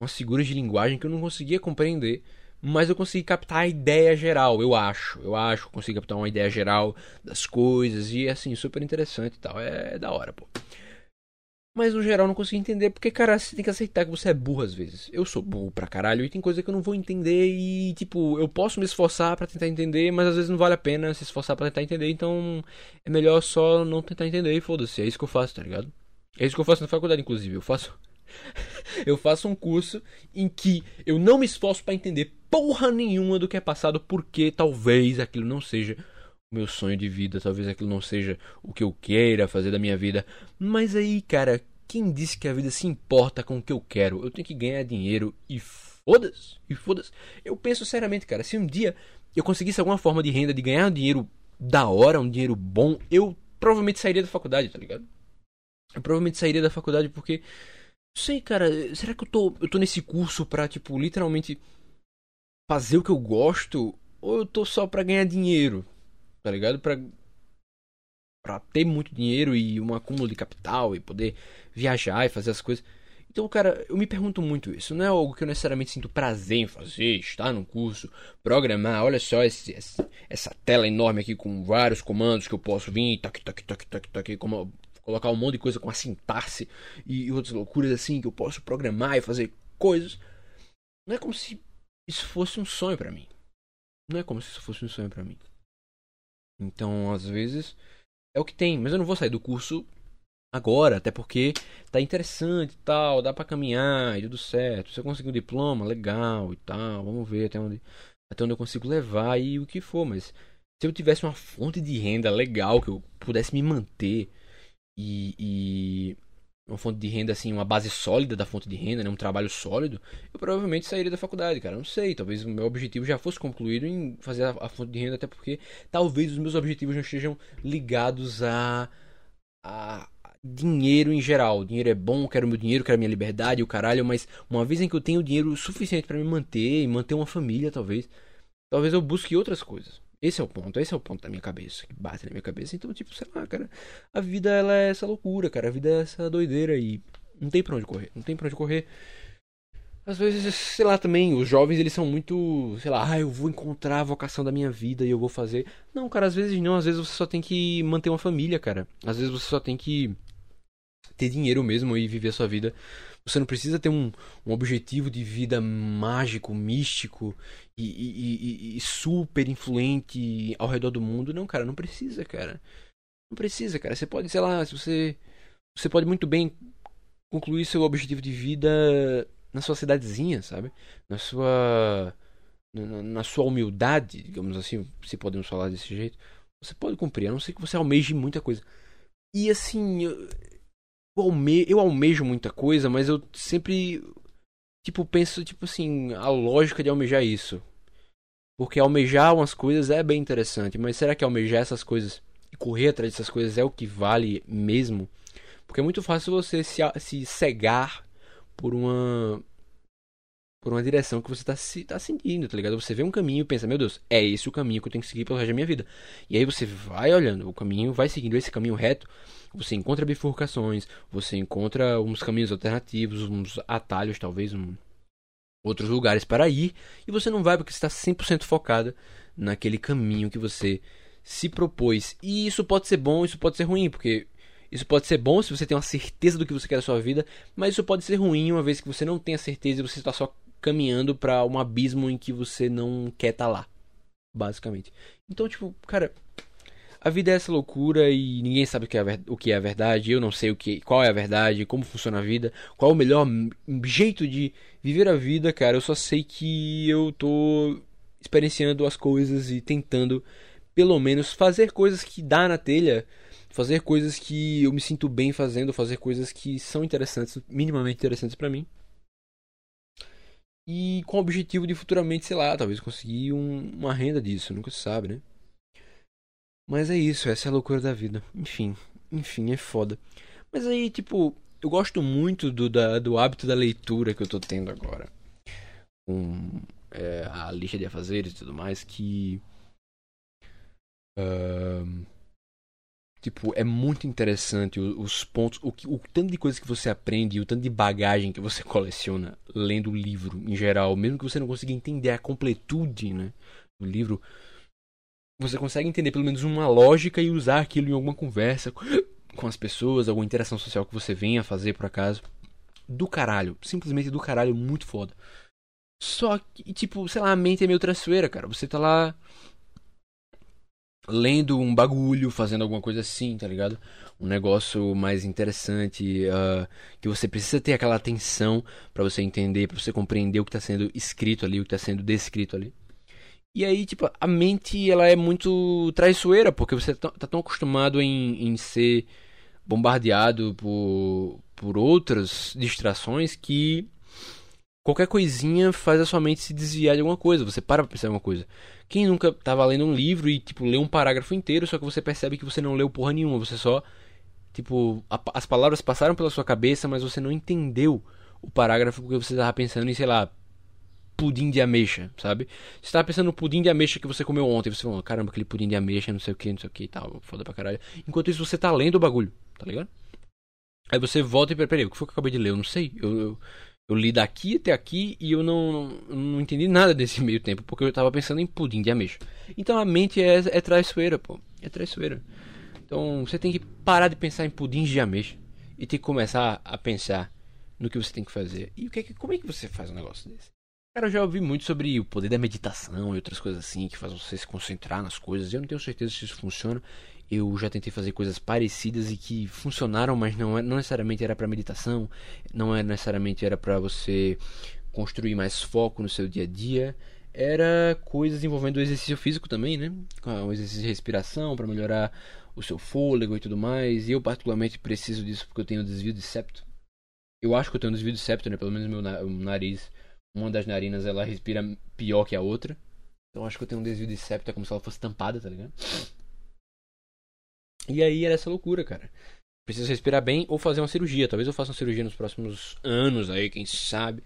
umas figuras de linguagem que eu não conseguia compreender. Mas eu consegui captar a ideia geral, eu acho. Eu acho que consegui captar uma ideia geral das coisas. E assim, super interessante e tal. É, é da hora, pô. Mas no geral não consigo entender porque, cara, você tem que aceitar que você é burro às vezes. Eu sou burro pra caralho e tem coisa que eu não vou entender e, tipo, eu posso me esforçar para tentar entender, mas às vezes não vale a pena se esforçar para tentar entender, então é melhor só não tentar entender e foda-se. É isso que eu faço, tá ligado? É isso que eu faço na faculdade, inclusive. Eu faço. eu faço um curso em que eu não me esforço para entender porra nenhuma do que é passado, porque talvez aquilo não seja meu sonho de vida, talvez aquilo não seja o que eu queira fazer da minha vida. Mas aí, cara, quem disse que a vida se importa com o que eu quero? Eu tenho que ganhar dinheiro e foda-se, e foda-se. Eu penso seriamente, cara, se um dia eu conseguisse alguma forma de renda, de ganhar um dinheiro da hora, um dinheiro bom, eu provavelmente sairia da faculdade, tá ligado? Eu provavelmente sairia da faculdade porque sei, cara, será que eu tô eu tô nesse curso pra tipo literalmente fazer o que eu gosto ou eu tô só pra ganhar dinheiro? Tá ligado? Pra, pra ter muito dinheiro e um acúmulo de capital e poder viajar e fazer as coisas. Então, cara, eu me pergunto muito isso. Não é algo que eu necessariamente sinto prazer em fazer, estar num curso, programar. Olha só esse, esse, essa tela enorme aqui com vários comandos que eu posso vir, toque, toque, toque, toque, toque, como colocar um monte de coisa com a sintaxe e, e outras loucuras assim que eu posso programar e fazer coisas. Não é como se isso fosse um sonho para mim. Não é como se isso fosse um sonho para mim. Então, às vezes, é o que tem. Mas eu não vou sair do curso agora, até porque tá interessante e tal, dá para caminhar e tudo certo. Se eu conseguir um diploma, legal e tal, vamos ver até onde, até onde eu consigo levar e o que for. Mas se eu tivesse uma fonte de renda legal, que eu pudesse me manter e, e uma fonte de renda, assim, uma base sólida da fonte de renda, né? um trabalho sólido, eu provavelmente sairia da faculdade, cara. Não sei, talvez o meu objetivo já fosse concluído em fazer a, a fonte de renda, até porque talvez os meus objetivos não estejam ligados a, a dinheiro em geral. Dinheiro é bom, quero meu dinheiro, quero minha liberdade, o caralho, mas uma vez em que eu tenho dinheiro suficiente para me manter e manter uma família, talvez, talvez eu busque outras coisas. Esse é o ponto, esse é o ponto da minha cabeça, que bate na minha cabeça. Então, tipo, sei lá, cara, a vida ela é essa loucura, cara, a vida é essa doideira e não tem pra onde correr, não tem pra onde correr. Às vezes, sei lá, também, os jovens eles são muito, sei lá, ah, eu vou encontrar a vocação da minha vida e eu vou fazer. Não, cara, às vezes não, às vezes você só tem que manter uma família, cara. Às vezes você só tem que ter dinheiro mesmo e viver a sua vida. Você não precisa ter um, um objetivo de vida mágico, místico e, e, e, super influente ao redor do mundo. Não, cara, não precisa, cara. Não precisa, cara. Você pode, sei lá, você. Você pode muito bem concluir seu objetivo de vida na sua cidadezinha, sabe? Na sua. Na, na sua humildade, digamos assim, se podemos falar desse jeito. Você pode cumprir, a não ser que você almeje muita coisa. E assim, eu, eu, alme, eu almejo muita coisa, mas eu sempre tipo, penso, tipo assim, a lógica de almejar isso. Porque almejar umas coisas é bem interessante, mas será que almejar essas coisas e correr atrás dessas coisas é o que vale mesmo? Porque é muito fácil você se, se cegar por uma por uma direção que você está se, tá seguindo, tá ligado? Você vê um caminho e pensa, meu Deus, é esse o caminho que eu tenho que seguir pelo resto da minha vida. E aí você vai olhando, o caminho vai seguindo esse caminho reto, você encontra bifurcações, você encontra uns caminhos alternativos, uns atalhos, talvez, um, outros lugares para ir, e você não vai porque está 100% focada naquele caminho que você se propôs. E isso pode ser bom, isso pode ser ruim, porque isso pode ser bom se você tem uma certeza do que você quer da sua vida, mas isso pode ser ruim uma vez que você não tem a certeza e você está só caminhando para um abismo em que você não quer estar tá lá, basicamente. Então, tipo, cara, a vida é essa loucura e ninguém sabe o que, é a, o que é a verdade. Eu não sei o que, qual é a verdade, como funciona a vida, qual é o melhor jeito de viver a vida, cara. Eu só sei que eu tô experienciando as coisas e tentando, pelo menos, fazer coisas que dá na telha, fazer coisas que eu me sinto bem fazendo, fazer coisas que são interessantes, minimamente interessantes para mim. E com o objetivo de futuramente, sei lá, talvez conseguir um, uma renda disso, nunca se sabe, né? Mas é isso, essa é a loucura da vida. Enfim, enfim, é foda. Mas aí, tipo, eu gosto muito do, da, do hábito da leitura que eu tô tendo agora. Com é, a lista de afazeres e tudo mais, que. Tipo, é muito interessante os, os pontos, o, o, tanto de coisas que você aprende e o tanto de bagagem que você coleciona lendo o livro em geral, mesmo que você não consiga entender a completude né, do livro você consegue entender pelo menos uma lógica e usar aquilo em alguma conversa com as pessoas, alguma interação social que você venha fazer por acaso. Do caralho. Simplesmente do caralho, muito foda. Só que, tipo, sei lá, a mente é meio traiçoeira, cara. Você tá lá lendo um bagulho, fazendo alguma coisa assim, tá ligado? Um negócio mais interessante, uh, que você precisa ter aquela atenção para você entender, para você compreender o que tá sendo escrito ali, o que tá sendo descrito ali. E aí, tipo, a mente, ela é muito traiçoeira, porque você tá, tá tão acostumado em, em ser bombardeado por, por outras distrações que qualquer coisinha faz a sua mente se desviar de alguma coisa. Você para pra pensar em alguma coisa. Quem nunca tava lendo um livro e, tipo, lê um parágrafo inteiro, só que você percebe que você não leu porra nenhuma. Você só, tipo, a, as palavras passaram pela sua cabeça, mas você não entendeu o parágrafo porque você tava pensando em, sei lá, pudim de ameixa, sabe? Você tava pensando no pudim de ameixa que você comeu ontem. Você falou, caramba, aquele pudim de ameixa, não sei o que, não sei o que e tal. Foda pra caralho. Enquanto isso, você tá lendo o bagulho, tá ligado? Aí você volta e peraí, o que foi que eu acabei de ler? Eu não sei. Eu, eu, eu li daqui até aqui e eu não, não, entendi nada desse meio tempo, porque eu tava pensando em pudim de ameixa. Então a mente é, é traiçoeira, pô. É traiçoeira. Então você tem que parar de pensar em pudins de ameixa e tem que começar a pensar no que você tem que fazer. E o que, como é que você faz um negócio desse? Cara, eu já ouvi muito sobre o poder da meditação e outras coisas assim que faz você se concentrar nas coisas. Eu não tenho certeza se isso funciona. Eu já tentei fazer coisas parecidas e que funcionaram, mas não, é, não necessariamente era para meditação, não é necessariamente era para você construir mais foco no seu dia a dia. Era coisas envolvendo o exercício físico também, né? O exercício de respiração para melhorar o seu fôlego e tudo mais. E eu particularmente preciso disso porque eu tenho desvio de septo. Eu acho que eu tenho desvio de septo, né? Pelo menos meu nariz uma das narinas ela respira pior que a outra. Então acho que eu tenho um desvio de septo, é como se ela fosse tampada, tá ligado? E aí era essa loucura, cara. Preciso respirar bem ou fazer uma cirurgia. Talvez eu faça uma cirurgia nos próximos anos aí, quem sabe.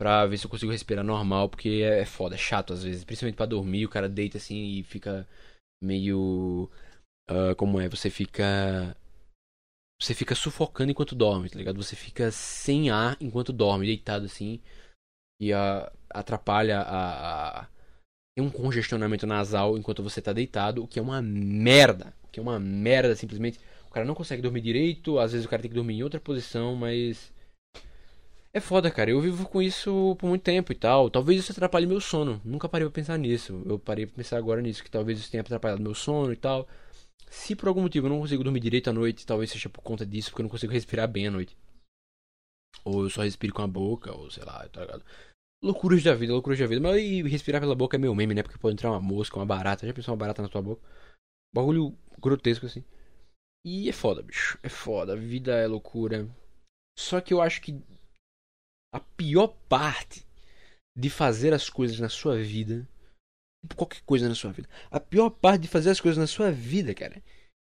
Pra ver se eu consigo respirar normal, porque é, é foda, é chato às vezes. Principalmente para dormir, o cara deita assim e fica meio. Uh, como é? Você fica. Você fica sufocando enquanto dorme, tá ligado? Você fica sem ar enquanto dorme, deitado assim e a, atrapalha a, a, Tem um congestionamento nasal enquanto você está deitado, o que é uma merda. Que é uma merda, simplesmente. O cara não consegue dormir direito, às vezes o cara tem que dormir em outra posição, mas. É foda, cara. Eu vivo com isso por muito tempo e tal. Talvez isso atrapalhe meu sono. Nunca parei pra pensar nisso. Eu parei pra pensar agora nisso, que talvez isso tenha atrapalhado meu sono e tal. Se por algum motivo eu não consigo dormir direito à noite, talvez seja por conta disso, porque eu não consigo respirar bem à noite. Ou eu só respiro com a boca, ou sei lá, tá ligado? Loucuras da vida, loucuras da vida. Mas respirar pela boca é meio meme, né? Porque pode entrar uma mosca, uma barata. Já pensou uma barata na tua boca? Bagulho grotesco assim. E é foda, bicho. É foda. A vida é loucura. Só que eu acho que a pior parte de fazer as coisas na sua vida. Tipo, qualquer coisa na sua vida. A pior parte de fazer as coisas na sua vida, cara.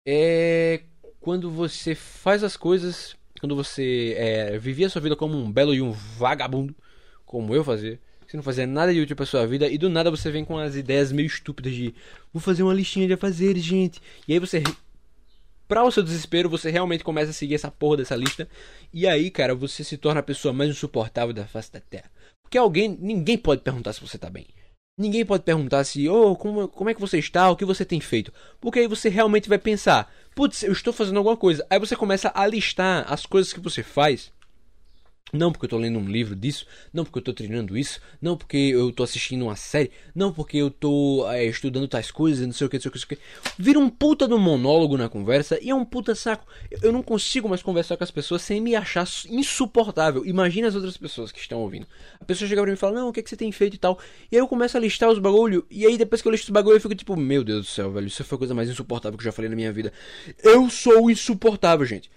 É quando você faz as coisas. Quando você é, vivia a sua vida como um belo e um vagabundo como eu fazia, não fazia nada de útil pra sua vida e do nada você vem com as ideias meio estúpidas de vou fazer uma listinha de afazeres, gente. E aí você Pra o seu desespero, você realmente começa a seguir essa porra dessa lista. E aí, cara, você se torna a pessoa mais insuportável da face da Terra. Porque alguém, ninguém pode perguntar se você tá bem. Ninguém pode perguntar se, oh, como, como é que você está, o que você tem feito. Porque aí você realmente vai pensar, putz, eu estou fazendo alguma coisa. Aí você começa a listar as coisas que você faz não porque eu tô lendo um livro disso, não porque eu tô treinando isso, não porque eu tô assistindo uma série, não porque eu tô é, estudando tais coisas, não sei o que, não sei o que, não sei o que. Vira um puta do monólogo na conversa e é um puta saco. Eu não consigo mais conversar com as pessoas sem me achar insuportável. Imagina as outras pessoas que estão ouvindo. A pessoa chega pra mim e fala, não, o que, é que você tem feito e tal. E aí eu começo a listar os bagulho, e aí depois que eu listo os bagulho eu fico tipo, meu Deus do céu, velho, isso foi a coisa mais insuportável que eu já falei na minha vida. Eu sou insuportável, gente.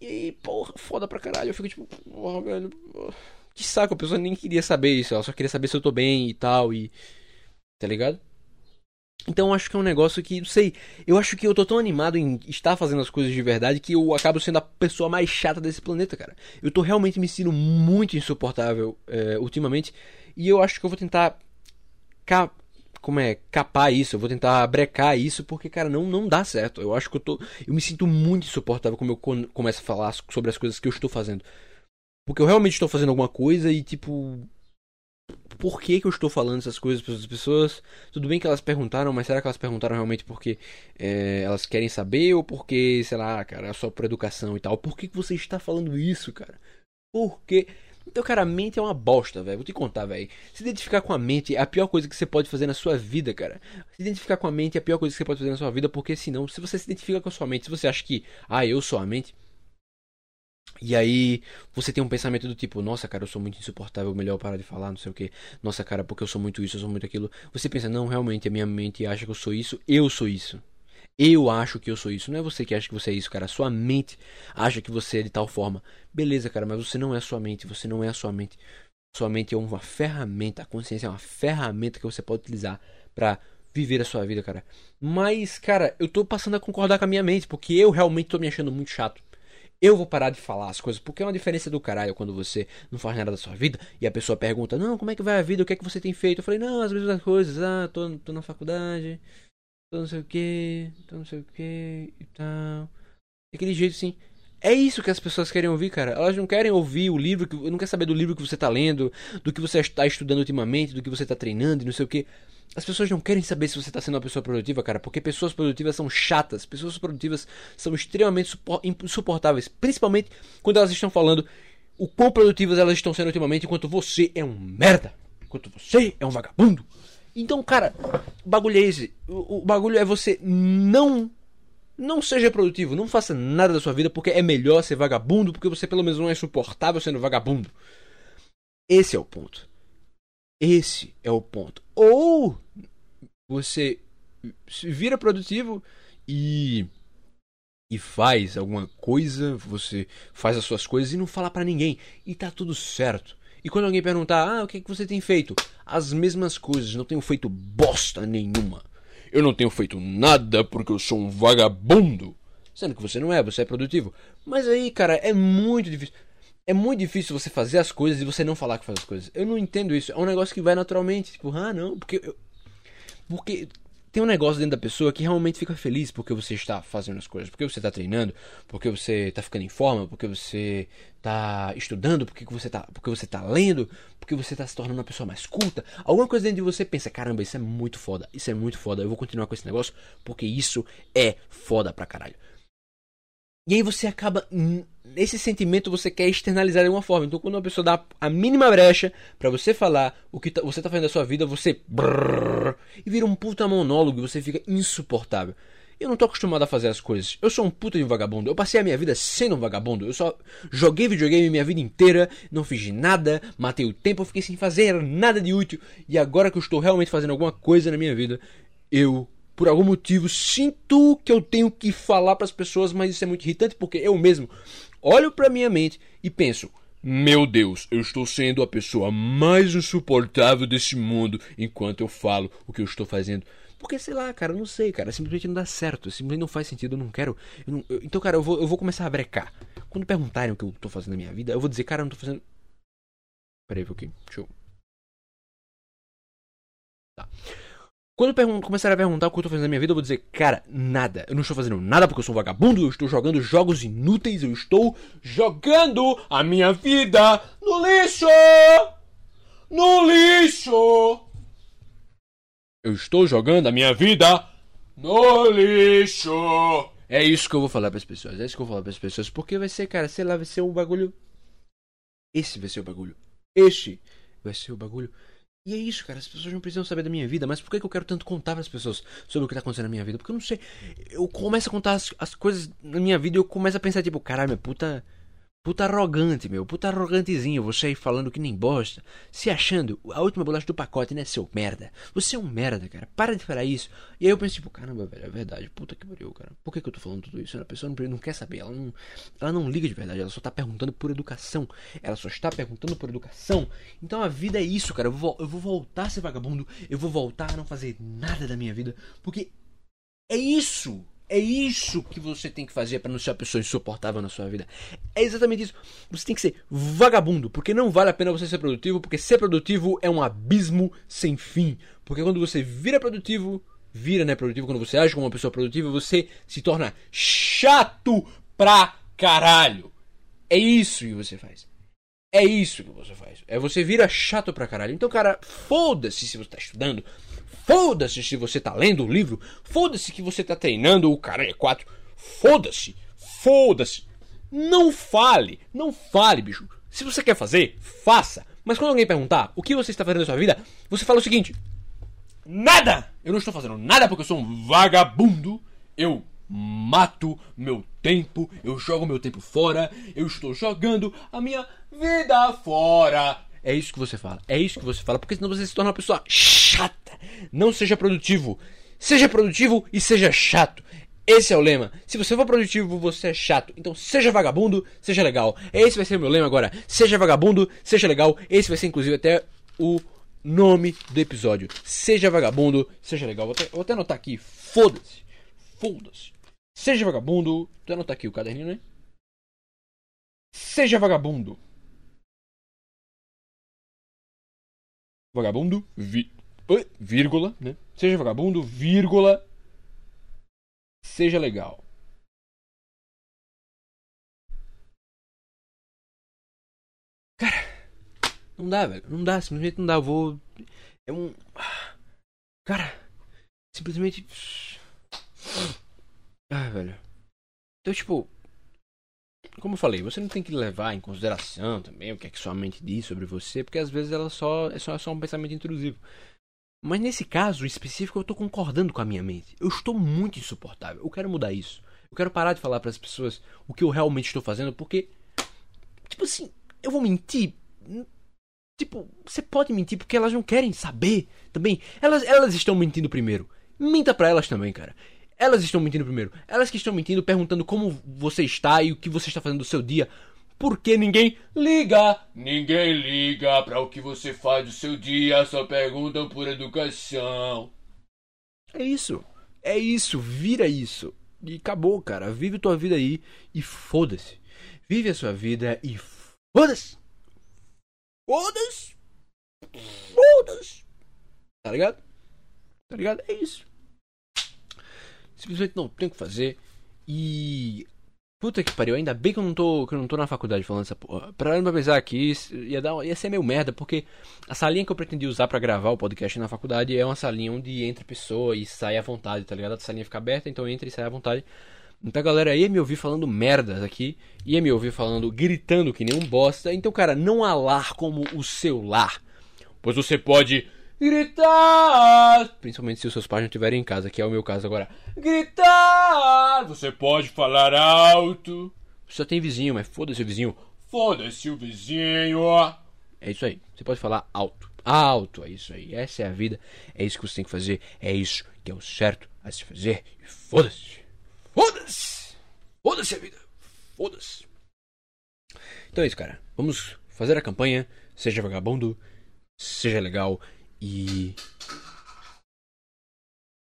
E, porra, foda pra caralho. Eu fico tipo, porra, velho. Que saco, a pessoa nem queria saber isso. Ela só queria saber se eu tô bem e tal. E. Tá ligado? Então acho que é um negócio que, não sei, eu acho que eu tô tão animado em estar fazendo as coisas de verdade que eu acabo sendo a pessoa mais chata desse planeta, cara. Eu tô realmente me sentindo muito insuportável é, ultimamente. E eu acho que eu vou tentar como é, capar isso, eu vou tentar brecar isso, porque, cara, não, não dá certo. Eu acho que eu tô. Eu me sinto muito insuportável quando eu começo a falar sobre as coisas que eu estou fazendo. Porque eu realmente estou fazendo alguma coisa e, tipo. por que, que eu estou falando essas coisas para as pessoas. Tudo bem que elas perguntaram, mas será que elas perguntaram realmente porque é, elas querem saber ou porque, sei lá, cara, é só por educação e tal? Por que, que você está falando isso, cara? Por quê? Então, cara, a mente é uma bosta, velho. Vou te contar, velho. Se identificar com a mente é a pior coisa que você pode fazer na sua vida, cara. Se identificar com a mente é a pior coisa que você pode fazer na sua vida, porque senão, se você se identifica com a sua mente, se você acha que, ah, eu sou a mente. E aí você tem um pensamento do tipo, nossa, cara, eu sou muito insuportável, melhor parar de falar, não sei o que. Nossa, cara, porque eu sou muito isso, eu sou muito aquilo. Você pensa, não, realmente, a minha mente acha que eu sou isso, eu sou isso. Eu acho que eu sou isso. Não é você que acha que você é isso, cara. Sua mente acha que você é de tal forma. Beleza, cara, mas você não é a sua mente. Você não é a sua mente. Sua mente é uma ferramenta. A consciência é uma ferramenta que você pode utilizar para viver a sua vida, cara. Mas, cara, eu tô passando a concordar com a minha mente, porque eu realmente tô me achando muito chato. Eu vou parar de falar as coisas, porque é uma diferença do caralho quando você não faz nada da sua vida e a pessoa pergunta: Não, como é que vai a vida? O que é que você tem feito? Eu falei: Não, as mesmas coisas. Ah, tô, tô na faculdade, não sei o que, não sei o que e tal. Daquele jeito assim. É isso que as pessoas querem ouvir, cara. Elas não querem ouvir o livro, que, não quer saber do livro que você está lendo, do que você está estudando ultimamente, do que você está treinando e não sei o que. As pessoas não querem saber se você está sendo uma pessoa produtiva, cara, porque pessoas produtivas são chatas, pessoas produtivas são extremamente insuportáveis, principalmente quando elas estão falando o quão produtivas elas estão sendo ultimamente, enquanto você é um merda, enquanto você é um vagabundo. Então, cara, bagulho é esse. O, o bagulho é você não. Não seja produtivo, não faça nada da sua vida porque é melhor ser vagabundo, porque você pelo menos não é suportável sendo vagabundo. Esse é o ponto. Esse é o ponto. Ou você vira produtivo e e faz alguma coisa, você faz as suas coisas e não fala para ninguém e tá tudo certo. E quando alguém perguntar: "Ah, o que que você tem feito?" As mesmas coisas, não tenho feito bosta nenhuma. Eu não tenho feito nada porque eu sou um vagabundo. Sendo que você não é, você é produtivo. Mas aí, cara, é muito difícil. É muito difícil você fazer as coisas e você não falar que faz as coisas. Eu não entendo isso. É um negócio que vai naturalmente. Tipo, ah, não, porque. Eu... Porque tem um negócio dentro da pessoa que realmente fica feliz porque você está fazendo as coisas, porque você está treinando, porque você está ficando em forma, porque você está estudando, porque você está, porque você está lendo, porque você está se tornando uma pessoa mais culta. Alguma coisa dentro de você pensa, caramba, isso é muito foda, isso é muito foda, eu vou continuar com esse negócio porque isso é foda pra caralho. E aí você acaba. Esse sentimento você quer externalizar de alguma forma. Então, quando uma pessoa dá a mínima brecha para você falar o que tá, você tá fazendo da sua vida, você. E vira um puta monólogo e você fica insuportável. Eu não tô acostumado a fazer as coisas. Eu sou um puta de um vagabundo. Eu passei a minha vida sendo um vagabundo. Eu só joguei videogame minha vida inteira, não fiz nada, matei o tempo, fiquei sem fazer nada de útil. E agora que eu estou realmente fazendo alguma coisa na minha vida, eu por algum motivo, sinto que eu tenho que falar para as pessoas, mas isso é muito irritante porque eu mesmo olho para minha mente e penso: meu Deus, eu estou sendo a pessoa mais insuportável desse mundo enquanto eu falo o que eu estou fazendo. Porque, sei lá, cara, eu não sei, cara, simplesmente não dá certo, simplesmente não faz sentido, eu não quero. Eu não, eu, então, cara, eu vou, eu vou começar a brecar. Quando perguntarem o que eu estou fazendo na minha vida, eu vou dizer, cara, eu não estou fazendo. Peraí, um pouquinho, deixa eu. Tá. Quando começar a perguntar o que eu tô fazendo na minha vida, eu vou dizer, cara, nada. Eu não estou fazendo nada porque eu sou um vagabundo, eu estou jogando jogos inúteis, eu estou jogando a minha vida no lixo! No lixo! Eu estou jogando a minha vida no lixo! É isso que eu vou falar para as pessoas, é isso que eu vou falar para as pessoas, porque vai ser, cara, sei lá, vai ser um bagulho. Esse vai ser o bagulho. Este vai ser o bagulho e é isso, cara. As pessoas não precisam saber da minha vida. Mas por que, que eu quero tanto contar para as pessoas sobre o que tá acontecendo na minha vida? Porque eu não sei. Eu começo a contar as, as coisas na minha vida e eu começo a pensar, tipo, caralho, minha puta Puta arrogante, meu. Puta arrogantezinho. Você aí falando que nem bosta. Se achando a última bolacha do pacote, né, seu merda? Você é um merda, cara. Para de falar isso. E aí eu penso, tipo, caramba, velho, é verdade. Puta que pariu, cara. Por que, que eu tô falando tudo isso? A pessoa não, não quer saber. Ela não, ela não liga de verdade. Ela só tá perguntando por educação. Ela só está perguntando por educação. Então a vida é isso, cara. Eu vou, eu vou voltar a ser vagabundo. Eu vou voltar a não fazer nada da minha vida. Porque é isso é isso que você tem que fazer para não ser uma pessoa insuportável na sua vida. É exatamente isso. Você tem que ser vagabundo, porque não vale a pena você ser produtivo, porque ser produtivo é um abismo sem fim. Porque quando você vira produtivo, vira né, produtivo, quando você age como uma pessoa produtiva, você se torna chato pra caralho. É isso que você faz. É isso que você faz. É você vira chato pra caralho. Então, cara, foda-se se você tá estudando. Foda-se se você tá lendo o livro. Foda-se que você tá treinando o caralho 4. Foda-se. Foda-se. Não fale. Não fale, bicho. Se você quer fazer, faça. Mas quando alguém perguntar o que você está fazendo na sua vida, você fala o seguinte: Nada! Eu não estou fazendo nada porque eu sou um vagabundo. Eu mato meu tempo, eu jogo meu tempo fora, eu estou jogando a minha vida fora. É isso que você fala, é isso que você fala, porque senão você se torna uma pessoa chata. Não seja produtivo. Seja produtivo e seja chato. Esse é o lema. Se você for produtivo, você é chato. Então seja vagabundo, seja legal. Esse vai ser o meu lema agora. Seja vagabundo, seja legal. Esse vai ser inclusive até o nome do episódio. Seja vagabundo, seja legal. Vou até, vou até anotar aqui. Foda-se. Foda-se. Seja vagabundo. Vou anotar aqui o caderninho, né? Seja vagabundo. Vagabundo, vi, vírgula, né? Seja vagabundo, vírgula. Seja legal. Cara, não dá, velho. Não dá, simplesmente não dá. Vou. É um. Cara, simplesmente. Ah, velho. Então, tipo. Como eu falei, você não tem que levar em consideração também o que é que sua mente diz sobre você, porque às vezes ela só é só, é só um pensamento intrusivo. Mas nesse caso específico, eu tô concordando com a minha mente. Eu estou muito insuportável. Eu quero mudar isso. Eu quero parar de falar para as pessoas o que eu realmente estou fazendo, porque. Tipo assim, eu vou mentir. Tipo, você pode mentir porque elas não querem saber também. Elas, elas estão mentindo primeiro. Minta pra elas também, cara. Elas estão mentindo primeiro. Elas que estão mentindo, perguntando como você está e o que você está fazendo do seu dia. Porque ninguém liga. Ninguém liga para o que você faz do seu dia, só perguntam por educação. É isso. É isso, vira isso. E acabou, cara. Vive tua vida aí e foda-se. Vive a sua vida e foda-se. Foda-se. Foda-se. Tá ligado? Tá ligado? É isso. Simplesmente não tem o que fazer. E. Puta que pariu, ainda bem que eu não tô, que eu não tô na faculdade falando essa porra. Pra não pensar aqui, ia, dar, ia ser meio merda, porque a salinha que eu pretendi usar para gravar o podcast na faculdade é uma salinha onde entra pessoa e sai à vontade, tá ligado? A salinha fica aberta, então entra e sai à vontade. Então a galera ia me ouvir falando merdas aqui, ia me ouvir falando, gritando que nem um bosta. Então, cara, não há lar como o seu lar. Pois você pode gritar, principalmente se os seus pais não estiverem em casa, que é o meu caso agora. Gritar! Você pode falar alto. Só tem vizinho, mas foda-se o vizinho. Foda-se o vizinho. É isso aí. Você pode falar alto. Alto, é isso aí. Essa é a vida. É isso que você tem que fazer. É isso que é o certo a se fazer. E foda-se. Foda-se. Foda-se a vida. Foda-se. Então é isso, cara. Vamos fazer a campanha. Seja vagabundo. Seja legal. E.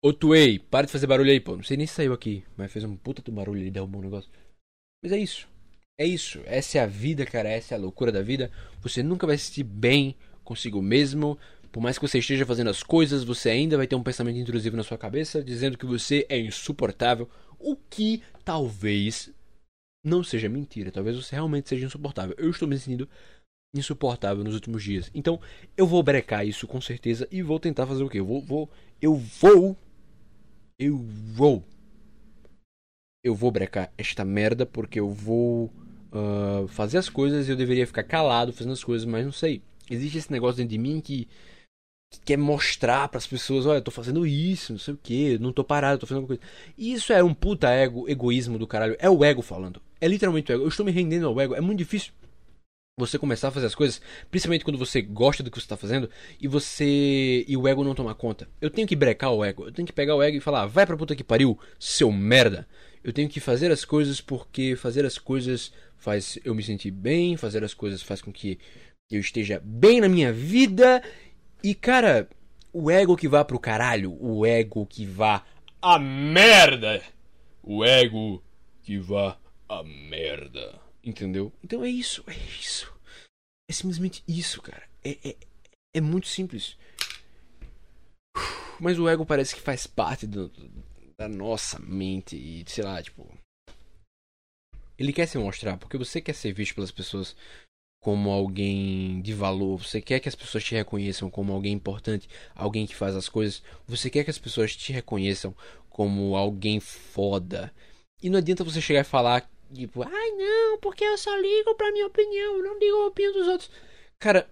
Ô Tuei, para de fazer barulho aí, pô. Não sei nem se saiu aqui, mas fez um puta do barulho e derrubou um negócio. Mas é isso. É isso. Essa é a vida, cara. Essa é a loucura da vida. Você nunca vai se sentir bem consigo mesmo. Por mais que você esteja fazendo as coisas, você ainda vai ter um pensamento intrusivo na sua cabeça dizendo que você é insuportável. O que talvez não seja mentira. Talvez você realmente seja insuportável. Eu estou me sentindo insuportável nos últimos dias. Então, eu vou brecar isso com certeza e vou tentar fazer o quê? Eu vou, vou eu vou eu vou eu vou brecar esta merda porque eu vou uh, fazer as coisas e eu deveria ficar calado fazendo as coisas, mas não sei. Existe esse negócio dentro de mim que, que quer mostrar para as pessoas, olha, eu tô fazendo isso, não sei o que, não tô parado, tô fazendo alguma coisa. E isso é um puta ego, egoísmo do caralho. É o ego falando. É literalmente o ego. Eu estou me rendendo ao ego. É muito difícil você começar a fazer as coisas, principalmente quando você gosta do que você está fazendo e você e o ego não toma conta. Eu tenho que brecar o ego, eu tenho que pegar o ego e falar: "Vai pra puta que pariu, seu merda". Eu tenho que fazer as coisas porque fazer as coisas faz eu me sentir bem, fazer as coisas faz com que eu esteja bem na minha vida. E cara, o ego que vá pro caralho, o ego que vá a merda. O ego que vá a merda. Entendeu? Então é isso, é isso. É simplesmente isso, cara. É, é, é muito simples. Mas o ego parece que faz parte do, da nossa mente e, sei lá, tipo. Ele quer se mostrar porque você quer ser visto pelas pessoas. como alguém de valor, você quer que as pessoas te reconheçam como alguém importante, alguém que faz as coisas, você quer que as pessoas te reconheçam como alguém foda. E não adianta você chegar e falar, tipo, ai não, porque eu só ligo pra minha opinião, eu não ligo a opinião dos outros. Cara,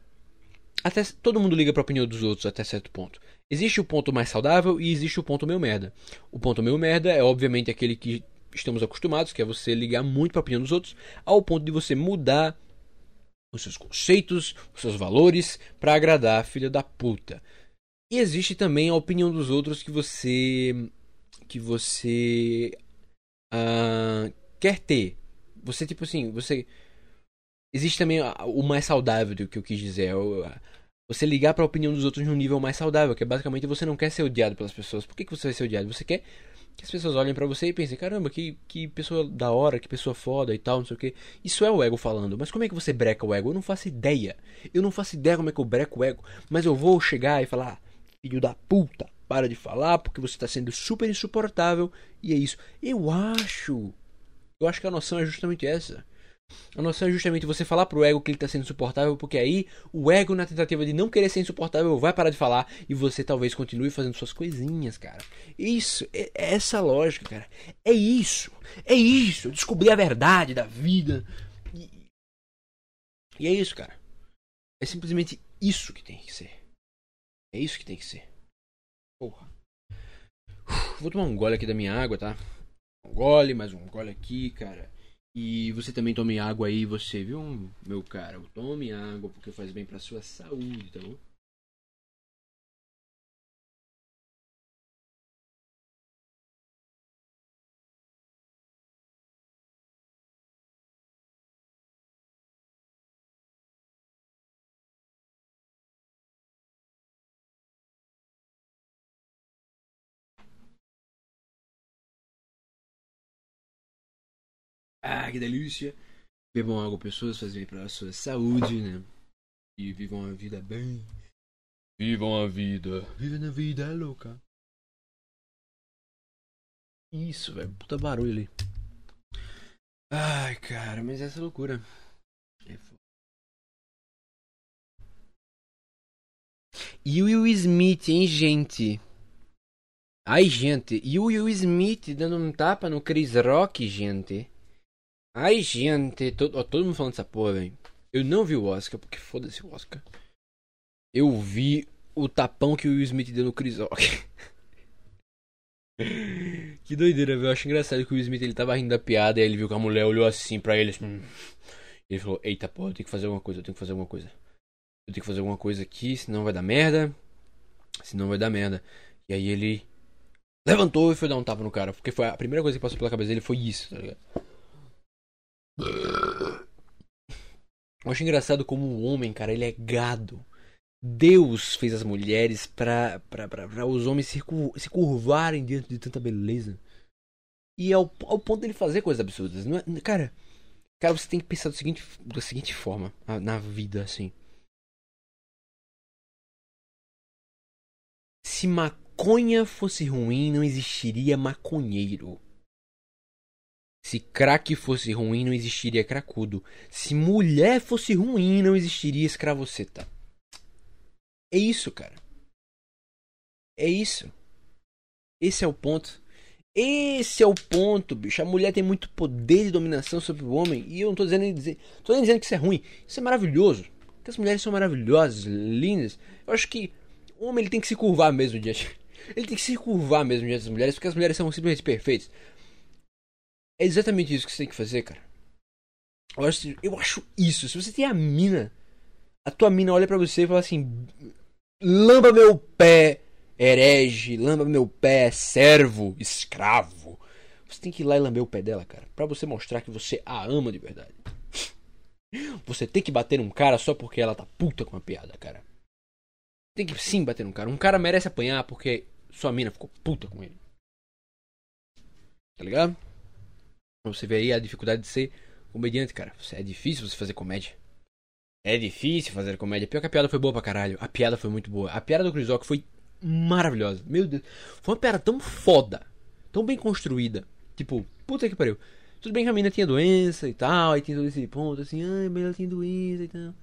até todo mundo liga pra opinião dos outros até certo ponto. Existe o ponto mais saudável e existe o ponto meio merda. O ponto meio merda é obviamente aquele que estamos acostumados, que é você ligar muito pra opinião dos outros, ao ponto de você mudar os seus conceitos, os seus valores para agradar a filha da puta. E existe também a opinião dos outros que você que você uh, quer ter. Você tipo assim, você existe também o mais saudável do que eu quis dizer, é você ligar para a opinião dos outros num nível mais saudável, que é basicamente você não quer ser odiado pelas pessoas. Por que, que você vai ser odiado? Você quer que as pessoas olhem para você e pensem, caramba, que, que pessoa da hora, que pessoa foda e tal, não sei o que. Isso é o ego falando. Mas como é que você breca o ego? Eu não faço ideia. Eu não faço ideia como é que eu breco o ego. Mas eu vou chegar e falar, filho da puta, para de falar porque você está sendo super insuportável. E é isso. Eu acho. Eu acho que a noção é justamente essa. A noção é justamente você falar pro ego que ele tá sendo insuportável, porque aí o ego, na tentativa de não querer ser insuportável, vai parar de falar e você talvez continue fazendo suas coisinhas, cara. Isso, é, é essa lógica, cara. É isso, é isso. Descobrir a verdade da vida. E, e é isso, cara. É simplesmente isso que tem que ser. É isso que tem que ser. Porra. Vou tomar um gole aqui da minha água, tá? Um gole, mais um gole aqui, cara. E você também tome água aí, você, viu, meu cara? Tome água porque faz bem pra sua saúde, tá bom? Ah, que delícia! Bebam água, pessoas, fazem para a sua saúde, né? E vivam a vida bem. Vivam a vida. Vivam a vida é louca. Isso, velho. Puta barulho ali. Ai, cara, mas essa loucura. É foda. E o Will Smith, hein, gente? Ai, gente. E o Will Smith dando um tapa no Chris Rock, gente. Ai, gente, todo, ó, todo mundo falando dessa porra, velho. Eu não vi o Oscar, porque foda-se o Oscar. Eu vi o tapão que o Will Smith deu no Chris Rock. que doideira, velho. Eu acho engraçado que o Will Smith ele tava rindo da piada e ele viu que a mulher olhou assim pra ele. Assim, ele falou: Eita porra, eu tenho que fazer alguma coisa, eu tenho que fazer alguma coisa. Eu tenho que fazer alguma coisa aqui, senão vai dar merda. Senão vai dar merda. E aí ele levantou e foi dar um tapa no cara. Porque foi a primeira coisa que passou pela cabeça dele foi isso, tá ligado? Eu acho engraçado como o homem, cara, ele é gado. Deus fez as mulheres pra os homens se, se curvarem diante de tanta beleza. E ao, ao ponto dele fazer coisas absurdas. Não é, cara, cara, você tem que pensar do seguinte, da seguinte forma na vida, assim. Se maconha fosse ruim, não existiria maconheiro. Se crack fosse ruim, não existiria cracudo. Se mulher fosse ruim, não existiria escravoceta. É isso, cara. É isso. Esse é o ponto. Esse é o ponto, bicho. A mulher tem muito poder de dominação sobre o homem. E eu não tô dizendo, tô nem dizendo que isso é ruim. Isso é maravilhoso. Porque as mulheres são maravilhosas, lindas. Eu acho que o homem ele tem que se curvar mesmo diante. Ele tem que se curvar mesmo diante das mulheres, porque as mulheres são simplesmente perfeitas. É exatamente isso que você tem que fazer, cara. Eu acho, eu acho isso. Se você tem a mina, a tua mina olha para você e fala assim: lamba meu pé, herege, lamba meu pé, servo, escravo. Você tem que ir lá e lamber o pé dela, cara. Pra você mostrar que você a ama de verdade. Você tem que bater num cara só porque ela tá puta com a piada, cara. Tem que sim bater num cara. Um cara merece apanhar porque sua mina ficou puta com ele. Tá ligado? Você vê aí a dificuldade de ser comediante, cara. É difícil você fazer comédia. É difícil fazer comédia. Pior que a piada foi boa pra caralho. A piada foi muito boa. A piada do Chris Rock foi maravilhosa. Meu Deus. Foi uma piada tão foda. Tão bem construída. Tipo, puta que pariu. Tudo bem que a menina tinha doença e tal, aí tem todo esse ponto assim, ai, mas ela tinha doença e tal.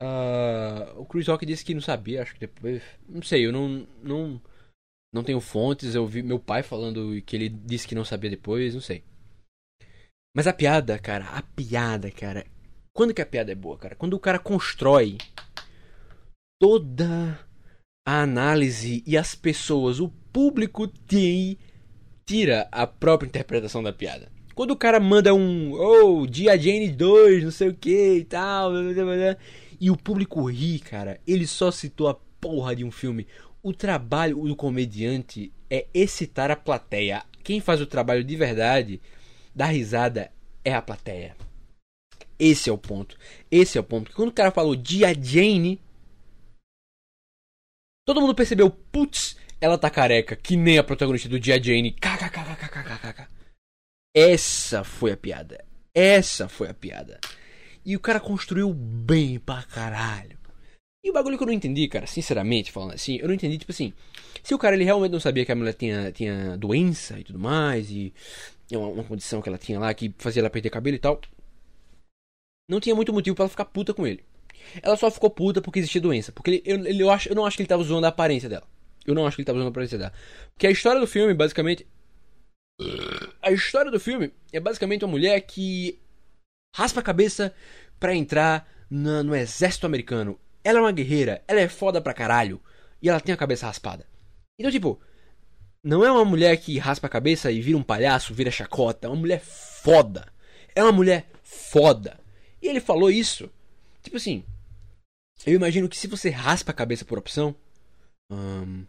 Uh, o Chris Rock disse que não sabia, acho que depois. Não sei, eu não. Não, não tenho fontes, eu vi meu pai falando que ele disse que não sabia depois, não sei. Mas a piada, cara, a piada, cara. Quando que a piada é boa, cara? Quando o cara constrói toda a análise e as pessoas, o público tem tira a própria interpretação da piada. Quando o cara manda um, oh, Dia Jane 2, não sei o que e tal, e o público ri, cara, ele só citou a porra de um filme. O trabalho do comediante é excitar a plateia. Quem faz o trabalho de verdade da risada é a plateia. Esse é o ponto. Esse é o ponto. Quando o cara falou Dia Jane, todo mundo percebeu, putz, ela tá careca, que nem a protagonista do Dia Jane. KKKKKKK. Essa foi a piada. Essa foi a piada. E o cara construiu bem pra caralho. E o bagulho que eu não entendi, cara, sinceramente falando assim, eu não entendi, tipo assim, se o cara ele realmente não sabia que a mulher tinha, tinha doença e tudo mais, e uma, uma condição que ela tinha lá que fazia ela perder cabelo e tal, não tinha muito motivo para ela ficar puta com ele. Ela só ficou puta porque existia doença. Porque ele, eu, ele, eu, acho, eu não acho que ele tava zoando a aparência dela. Eu não acho que ele tava usando a aparência dela. Porque a história do filme, basicamente. A história do filme é basicamente uma mulher que raspa a cabeça para entrar na, no exército americano. Ela é uma guerreira, ela é foda pra caralho. E ela tem a cabeça raspada. Então, tipo, não é uma mulher que raspa a cabeça e vira um palhaço, vira chacota. É uma mulher foda. É uma mulher foda. E ele falou isso. Tipo assim, eu imagino que se você raspa a cabeça por opção. Hum,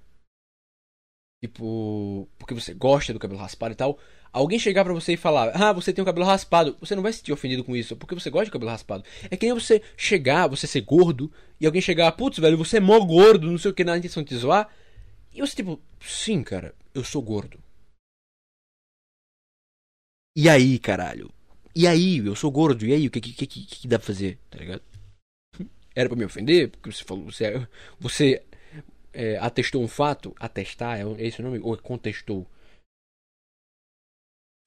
Tipo, porque você gosta do cabelo raspado e tal. Alguém chegar para você e falar, ah, você tem o cabelo raspado. Você não vai se sentir ofendido com isso, porque você gosta de cabelo raspado. É que nem você chegar, você ser gordo, e alguém chegar, putz, velho, você é mó gordo, não sei o que, na intenção de te zoar. E você, tipo, sim, cara, eu sou gordo. E aí, caralho? E aí, eu sou gordo, e aí, o que, que, que, que dá pra fazer, tá ligado? Era pra me ofender? Porque você falou, você, é, você é, atestou um fato, atestar, é esse o nome? Ou contestou?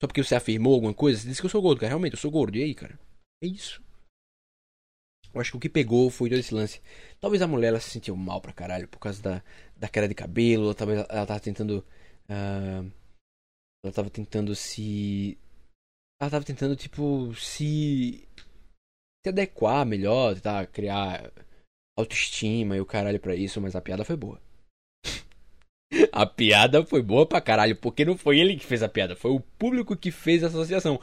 Só porque você afirmou alguma coisa, você disse que eu sou gordo, cara. Realmente, eu sou gordo. E aí, cara? É isso. Eu acho que o que pegou foi todo esse lance. Talvez a mulher ela se sentiu mal pra caralho por causa da, da queda de cabelo. Talvez ela tava tentando. Uh, ela tava tentando se. Ela tava tentando, tipo, se. se adequar melhor, tentar criar autoestima e o caralho pra isso, mas a piada foi boa. a piada foi boa pra caralho, porque não foi ele que fez a piada, foi o público que fez a associação.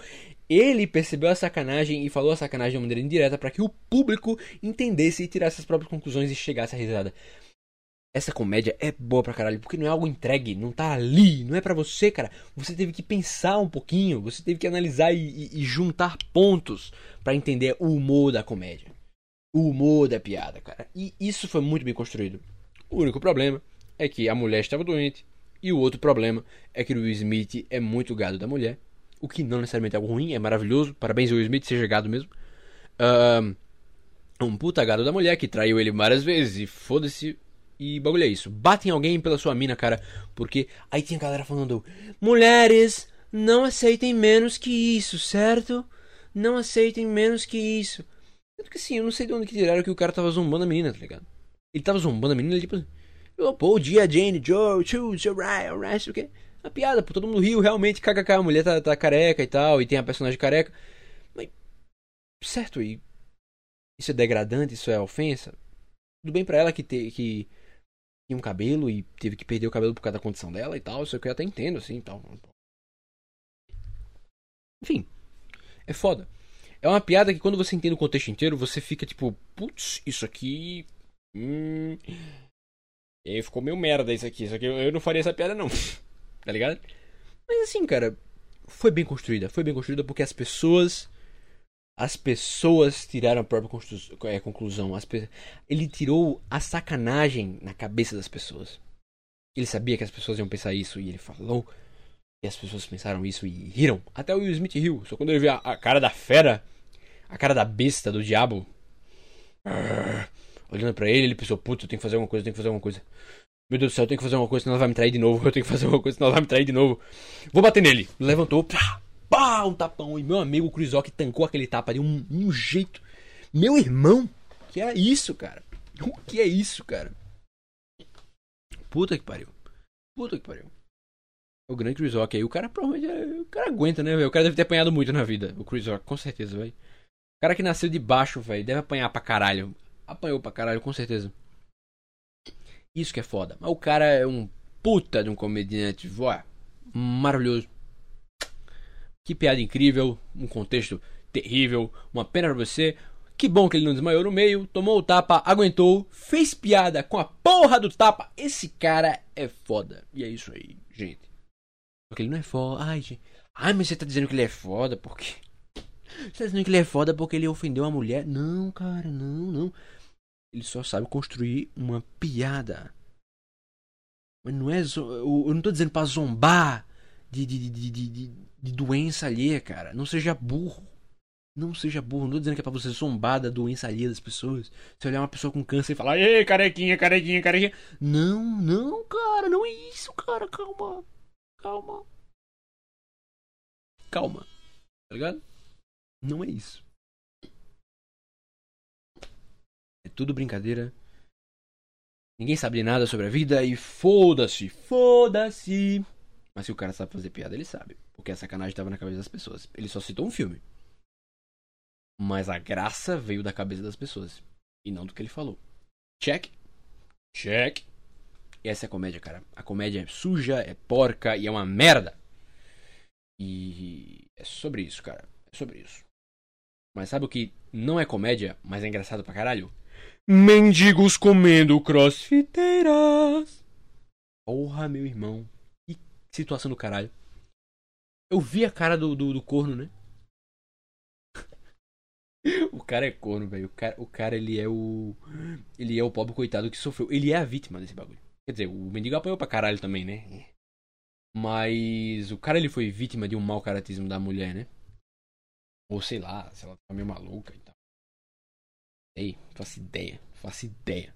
Ele percebeu a sacanagem e falou a sacanagem de maneira indireta para que o público entendesse e tirasse as próprias conclusões e chegasse à risada. Essa comédia é boa pra caralho, porque não é algo entregue, não tá ali, não é para você, cara. Você teve que pensar um pouquinho, você teve que analisar e, e, e juntar pontos para entender o humor da comédia o humor da piada, cara. E isso foi muito bem construído. O único problema é que a mulher estava doente. E o outro problema é que o Will Smith é muito gado da mulher. O que não necessariamente é algo ruim, é maravilhoso. Parabéns, Will Smith, seja gado mesmo. Uh, um puta gado da mulher que traiu ele várias vezes. E foda-se. E bagulho é isso. Batem alguém pela sua mina, cara. Porque aí tinha galera falando: Mulheres, não aceitem menos que isso, certo? Não aceitem menos que isso. Tanto que assim, eu não sei de onde que tiraram que o cara tava zombando a menina, tá ligado? Ele tava zombando a menina, tipo. Pô, dia Jane, Joe, choose, alright, alright, o quê? Uma piada, pô, todo mundo riu, realmente, kkk, a mulher tá, tá careca e tal, e tem a personagem careca. Mas, certo, e isso é degradante, isso é ofensa. Tudo bem pra ela que, te, que tinha um cabelo e teve que perder o cabelo por causa da condição dela e tal, isso é que eu até entendo, assim, tal. Enfim, é foda. É uma piada que quando você entende o contexto inteiro, você fica tipo, putz, isso aqui. Hum. E aí ficou meio merda isso aqui. Isso aqui eu não faria essa piada, não. tá ligado? Mas assim, cara, foi bem construída. Foi bem construída porque as pessoas. As pessoas tiraram a própria é, conclusão. Ele tirou a sacanagem na cabeça das pessoas. Ele sabia que as pessoas iam pensar isso e ele falou. E as pessoas pensaram isso e riram. Até o Will Smith riu. Só quando ele viu a, a cara da fera a cara da besta, do diabo. olhando para ele, ele pensou, putz, eu tenho que fazer alguma coisa, eu tenho que fazer alguma coisa. Meu Deus do céu, eu tenho que fazer alguma coisa, senão ela vai me trair de novo. Eu tenho que fazer alguma coisa, senão ela vai me trair de novo. Vou bater nele. Levantou, pá, pá, um tapão. E meu amigo Chris Rock tancou aquele tapa de um, um jeito. Meu irmão, que é isso, cara? O que é isso, cara? Puta que pariu. Puta que pariu. O grande Chris aí, o cara provavelmente. é- O cara aguenta, né, velho? O cara deve ter apanhado muito na vida, o Chris com certeza, velho. O cara que nasceu de baixo, velho, deve apanhar pra caralho. Apanhou pra caralho, com certeza. Isso que é foda. Mas o cara é um puta de um comediante, ó, maravilhoso. Que piada incrível, um contexto terrível, uma pena pra você. Que bom que ele não desmaiou no meio, tomou o tapa, aguentou, fez piada com a porra do tapa. Esse cara é foda. E é isso aí, gente. Porque ele não é foda. Ai, gente. Ai, mas você tá dizendo que ele é foda porque. Você tá dizendo que ele é foda porque ele ofendeu a mulher? Não, cara, não, não. Ele só sabe construir uma piada. Mas não é. Eu não tô dizendo pra zombar de, de, de, de, de, doença alheia, cara. Não seja burro. Não seja burro. Não tô dizendo que é pra você zombar da doença alheia das pessoas. Você olhar uma pessoa com câncer e falar, ei, carequinha, carequinha, carequinha. Não, não, cara, não é isso, cara. Calma. Calma. Calma. Tá ligado? Não é isso. É tudo brincadeira. Ninguém sabe nada sobre a vida e foda-se, foda-se. Mas se o cara sabe fazer piada, ele sabe. Porque a sacanagem tava na cabeça das pessoas. Ele só citou um filme. Mas a graça veio da cabeça das pessoas. E não do que ele falou. Check. Check. E essa é a comédia, cara. A comédia é suja, é porca e é uma merda. E é sobre isso, cara. É sobre isso. Mas sabe o que não é comédia, mas é engraçado pra caralho? Mendigos comendo crossfiteiras. Porra, meu irmão. Que situação do caralho. Eu vi a cara do, do, do corno, né? o cara é corno, velho. O cara, o cara, ele é o. Ele é o pobre coitado que sofreu. Ele é a vítima desse bagulho. Quer dizer, o mendigo apanhou pra caralho também, né? Mas o cara ele foi vítima de um mau caratismo da mulher, né? Ou sei lá, se ela tá meio maluca e tal. Sei, faço ideia, faço ideia.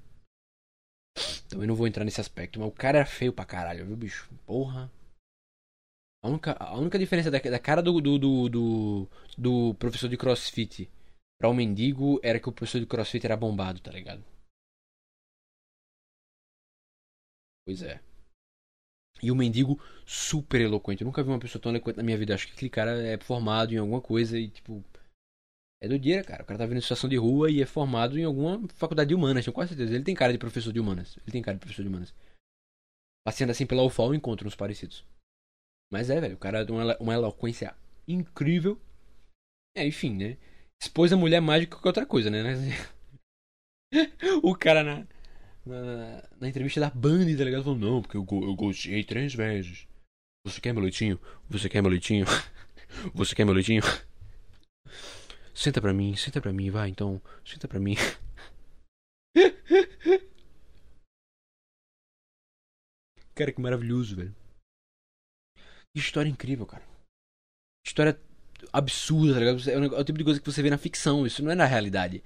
Também não vou entrar nesse aspecto, mas o cara era feio pra caralho, viu, bicho? Porra. A única, a única diferença da, da cara do, do, do, do, do professor de crossfit pra o mendigo era que o professor de crossfit era bombado, tá ligado? Pois é. E o mendigo super eloquente. Eu nunca vi uma pessoa tão eloquente na minha vida. Acho que aquele cara é formado em alguma coisa e, tipo. É doideira, cara. O cara tá vendo situação de rua e é formado em alguma faculdade de humanas, tenho quase certeza. Ele tem cara de professor de humanas. Ele tem cara de professor de humanas. Passeando assim pela UFAL, encontra uns parecidos. Mas é, velho. O cara tem uma, elo- uma eloquência incrível. É, enfim, né? Expôs a mulher do que outra coisa, né? o cara na, na, na entrevista da Band, tá ligado? Falou, não, porque eu, eu gostei três vezes. Você quer meu leitinho? Você quer meu leitinho? Você quer meu leitinho? Senta pra mim, senta pra mim, vai então. Senta pra mim. Cara, que maravilhoso, velho. Que história incrível, cara. História absurda, tá ligado? É é o tipo de coisa que você vê na ficção, isso não é na realidade.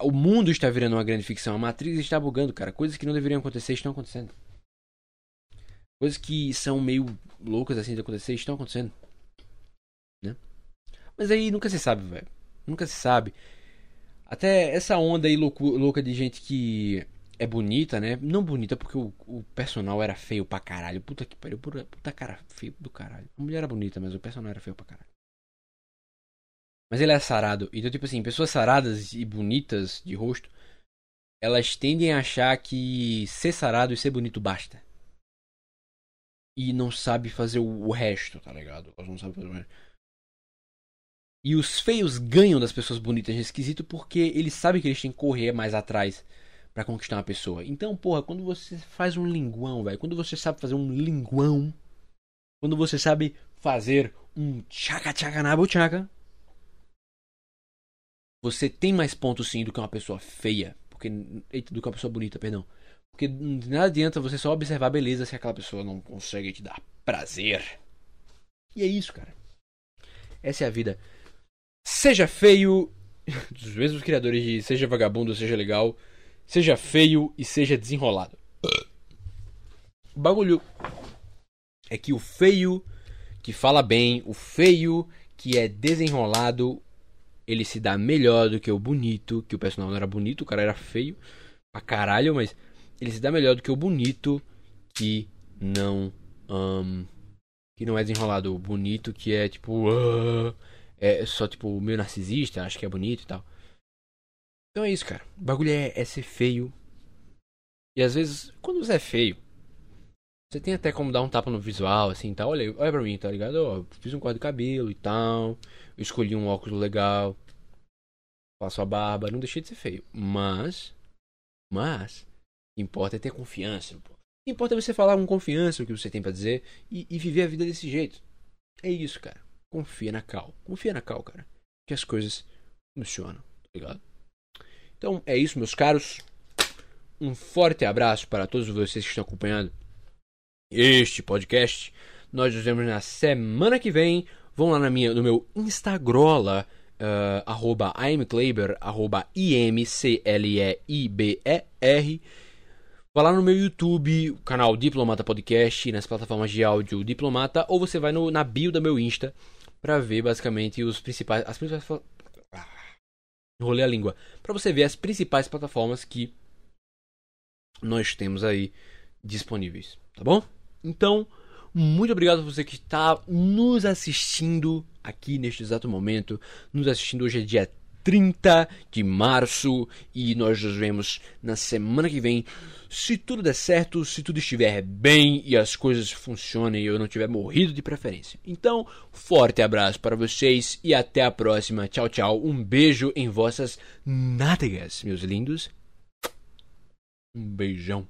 O mundo está virando uma grande ficção, a Matrix está bugando, cara. Coisas que não deveriam acontecer estão acontecendo. Coisas que são meio loucas assim de acontecer estão acontecendo. Né? Mas aí nunca se sabe, velho. Nunca se sabe. Até essa onda aí louca de gente que é bonita, né? Não bonita porque o, o personal era feio pra caralho. Puta que pariu. Puta, cara feio do caralho. A mulher era bonita, mas o personal era feio pra caralho. Mas ele é sarado. Então, tipo assim, pessoas saradas e bonitas de rosto, elas tendem a achar que ser sarado e ser bonito basta. E não sabe fazer o, o resto, tá ligado? Elas não sabem fazer o resto. E os feios ganham das pessoas bonitas nesse esquisito porque eles sabem que eles têm que correr mais atrás pra conquistar uma pessoa. Então, porra, quando você faz um linguão, velho, quando você sabe fazer um linguão, quando você sabe fazer um tchaca tchaca na buchaca, você tem mais pontos sim do que uma pessoa feia, porque do que uma pessoa bonita, perdão. Porque de nada adianta você só observar a beleza se aquela pessoa não consegue te dar prazer. E é isso, cara. Essa é a vida. Seja feio, dos mesmos criadores de Seja Vagabundo, Seja Legal, seja feio e seja desenrolado. O bagulho é que o feio que fala bem, o feio que é desenrolado, ele se dá melhor do que o bonito, que o personagem não era bonito, o cara era feio pra caralho, mas ele se dá melhor do que o bonito que não um, que não é desenrolado, o bonito que é tipo uh, é só tipo meio narcisista, acho que é bonito e tal. Então é isso, cara. O bagulho é, é ser feio. E às vezes, quando você é feio, você tem até como dar um tapa no visual, assim, tal. Olha, olha pra mim, tá ligado? Ó, fiz um corte de cabelo e tal. Eu escolhi um óculos legal. Faço a barba. Não deixei de ser feio. Mas, mas, o que importa é ter confiança, pô. O que importa é você falar com confiança o que você tem para dizer e, e, viver a vida desse jeito. É isso, cara. Confia na Cal. Confia na Cal, cara. Que as coisas funcionam, tá ligado? Então é isso, meus caros. Um forte abraço para todos vocês que estão acompanhando este podcast. Nós nos vemos na semana que vem. Vão lá na minha, no meu Instagram, uh, arroba imkleiber, arroba I-M-C-L-E-I-B-E-R. Vá lá no meu YouTube, canal Diplomata Podcast, nas plataformas de áudio Diplomata, ou você vai no, na bio do meu Insta para ver basicamente os principais, as principais enrolei a língua, para você ver as principais plataformas que nós temos aí disponíveis, tá bom? Então, muito obrigado a você que está nos assistindo aqui neste exato momento, nos assistindo hoje é dia 30 de março e nós nos vemos na semana que vem. Se tudo der certo, se tudo estiver bem e as coisas funcionem e eu não tiver morrido de preferência. Então, forte abraço para vocês e até a próxima. Tchau, tchau. Um beijo em vossas nádegas, meus lindos. Um beijão.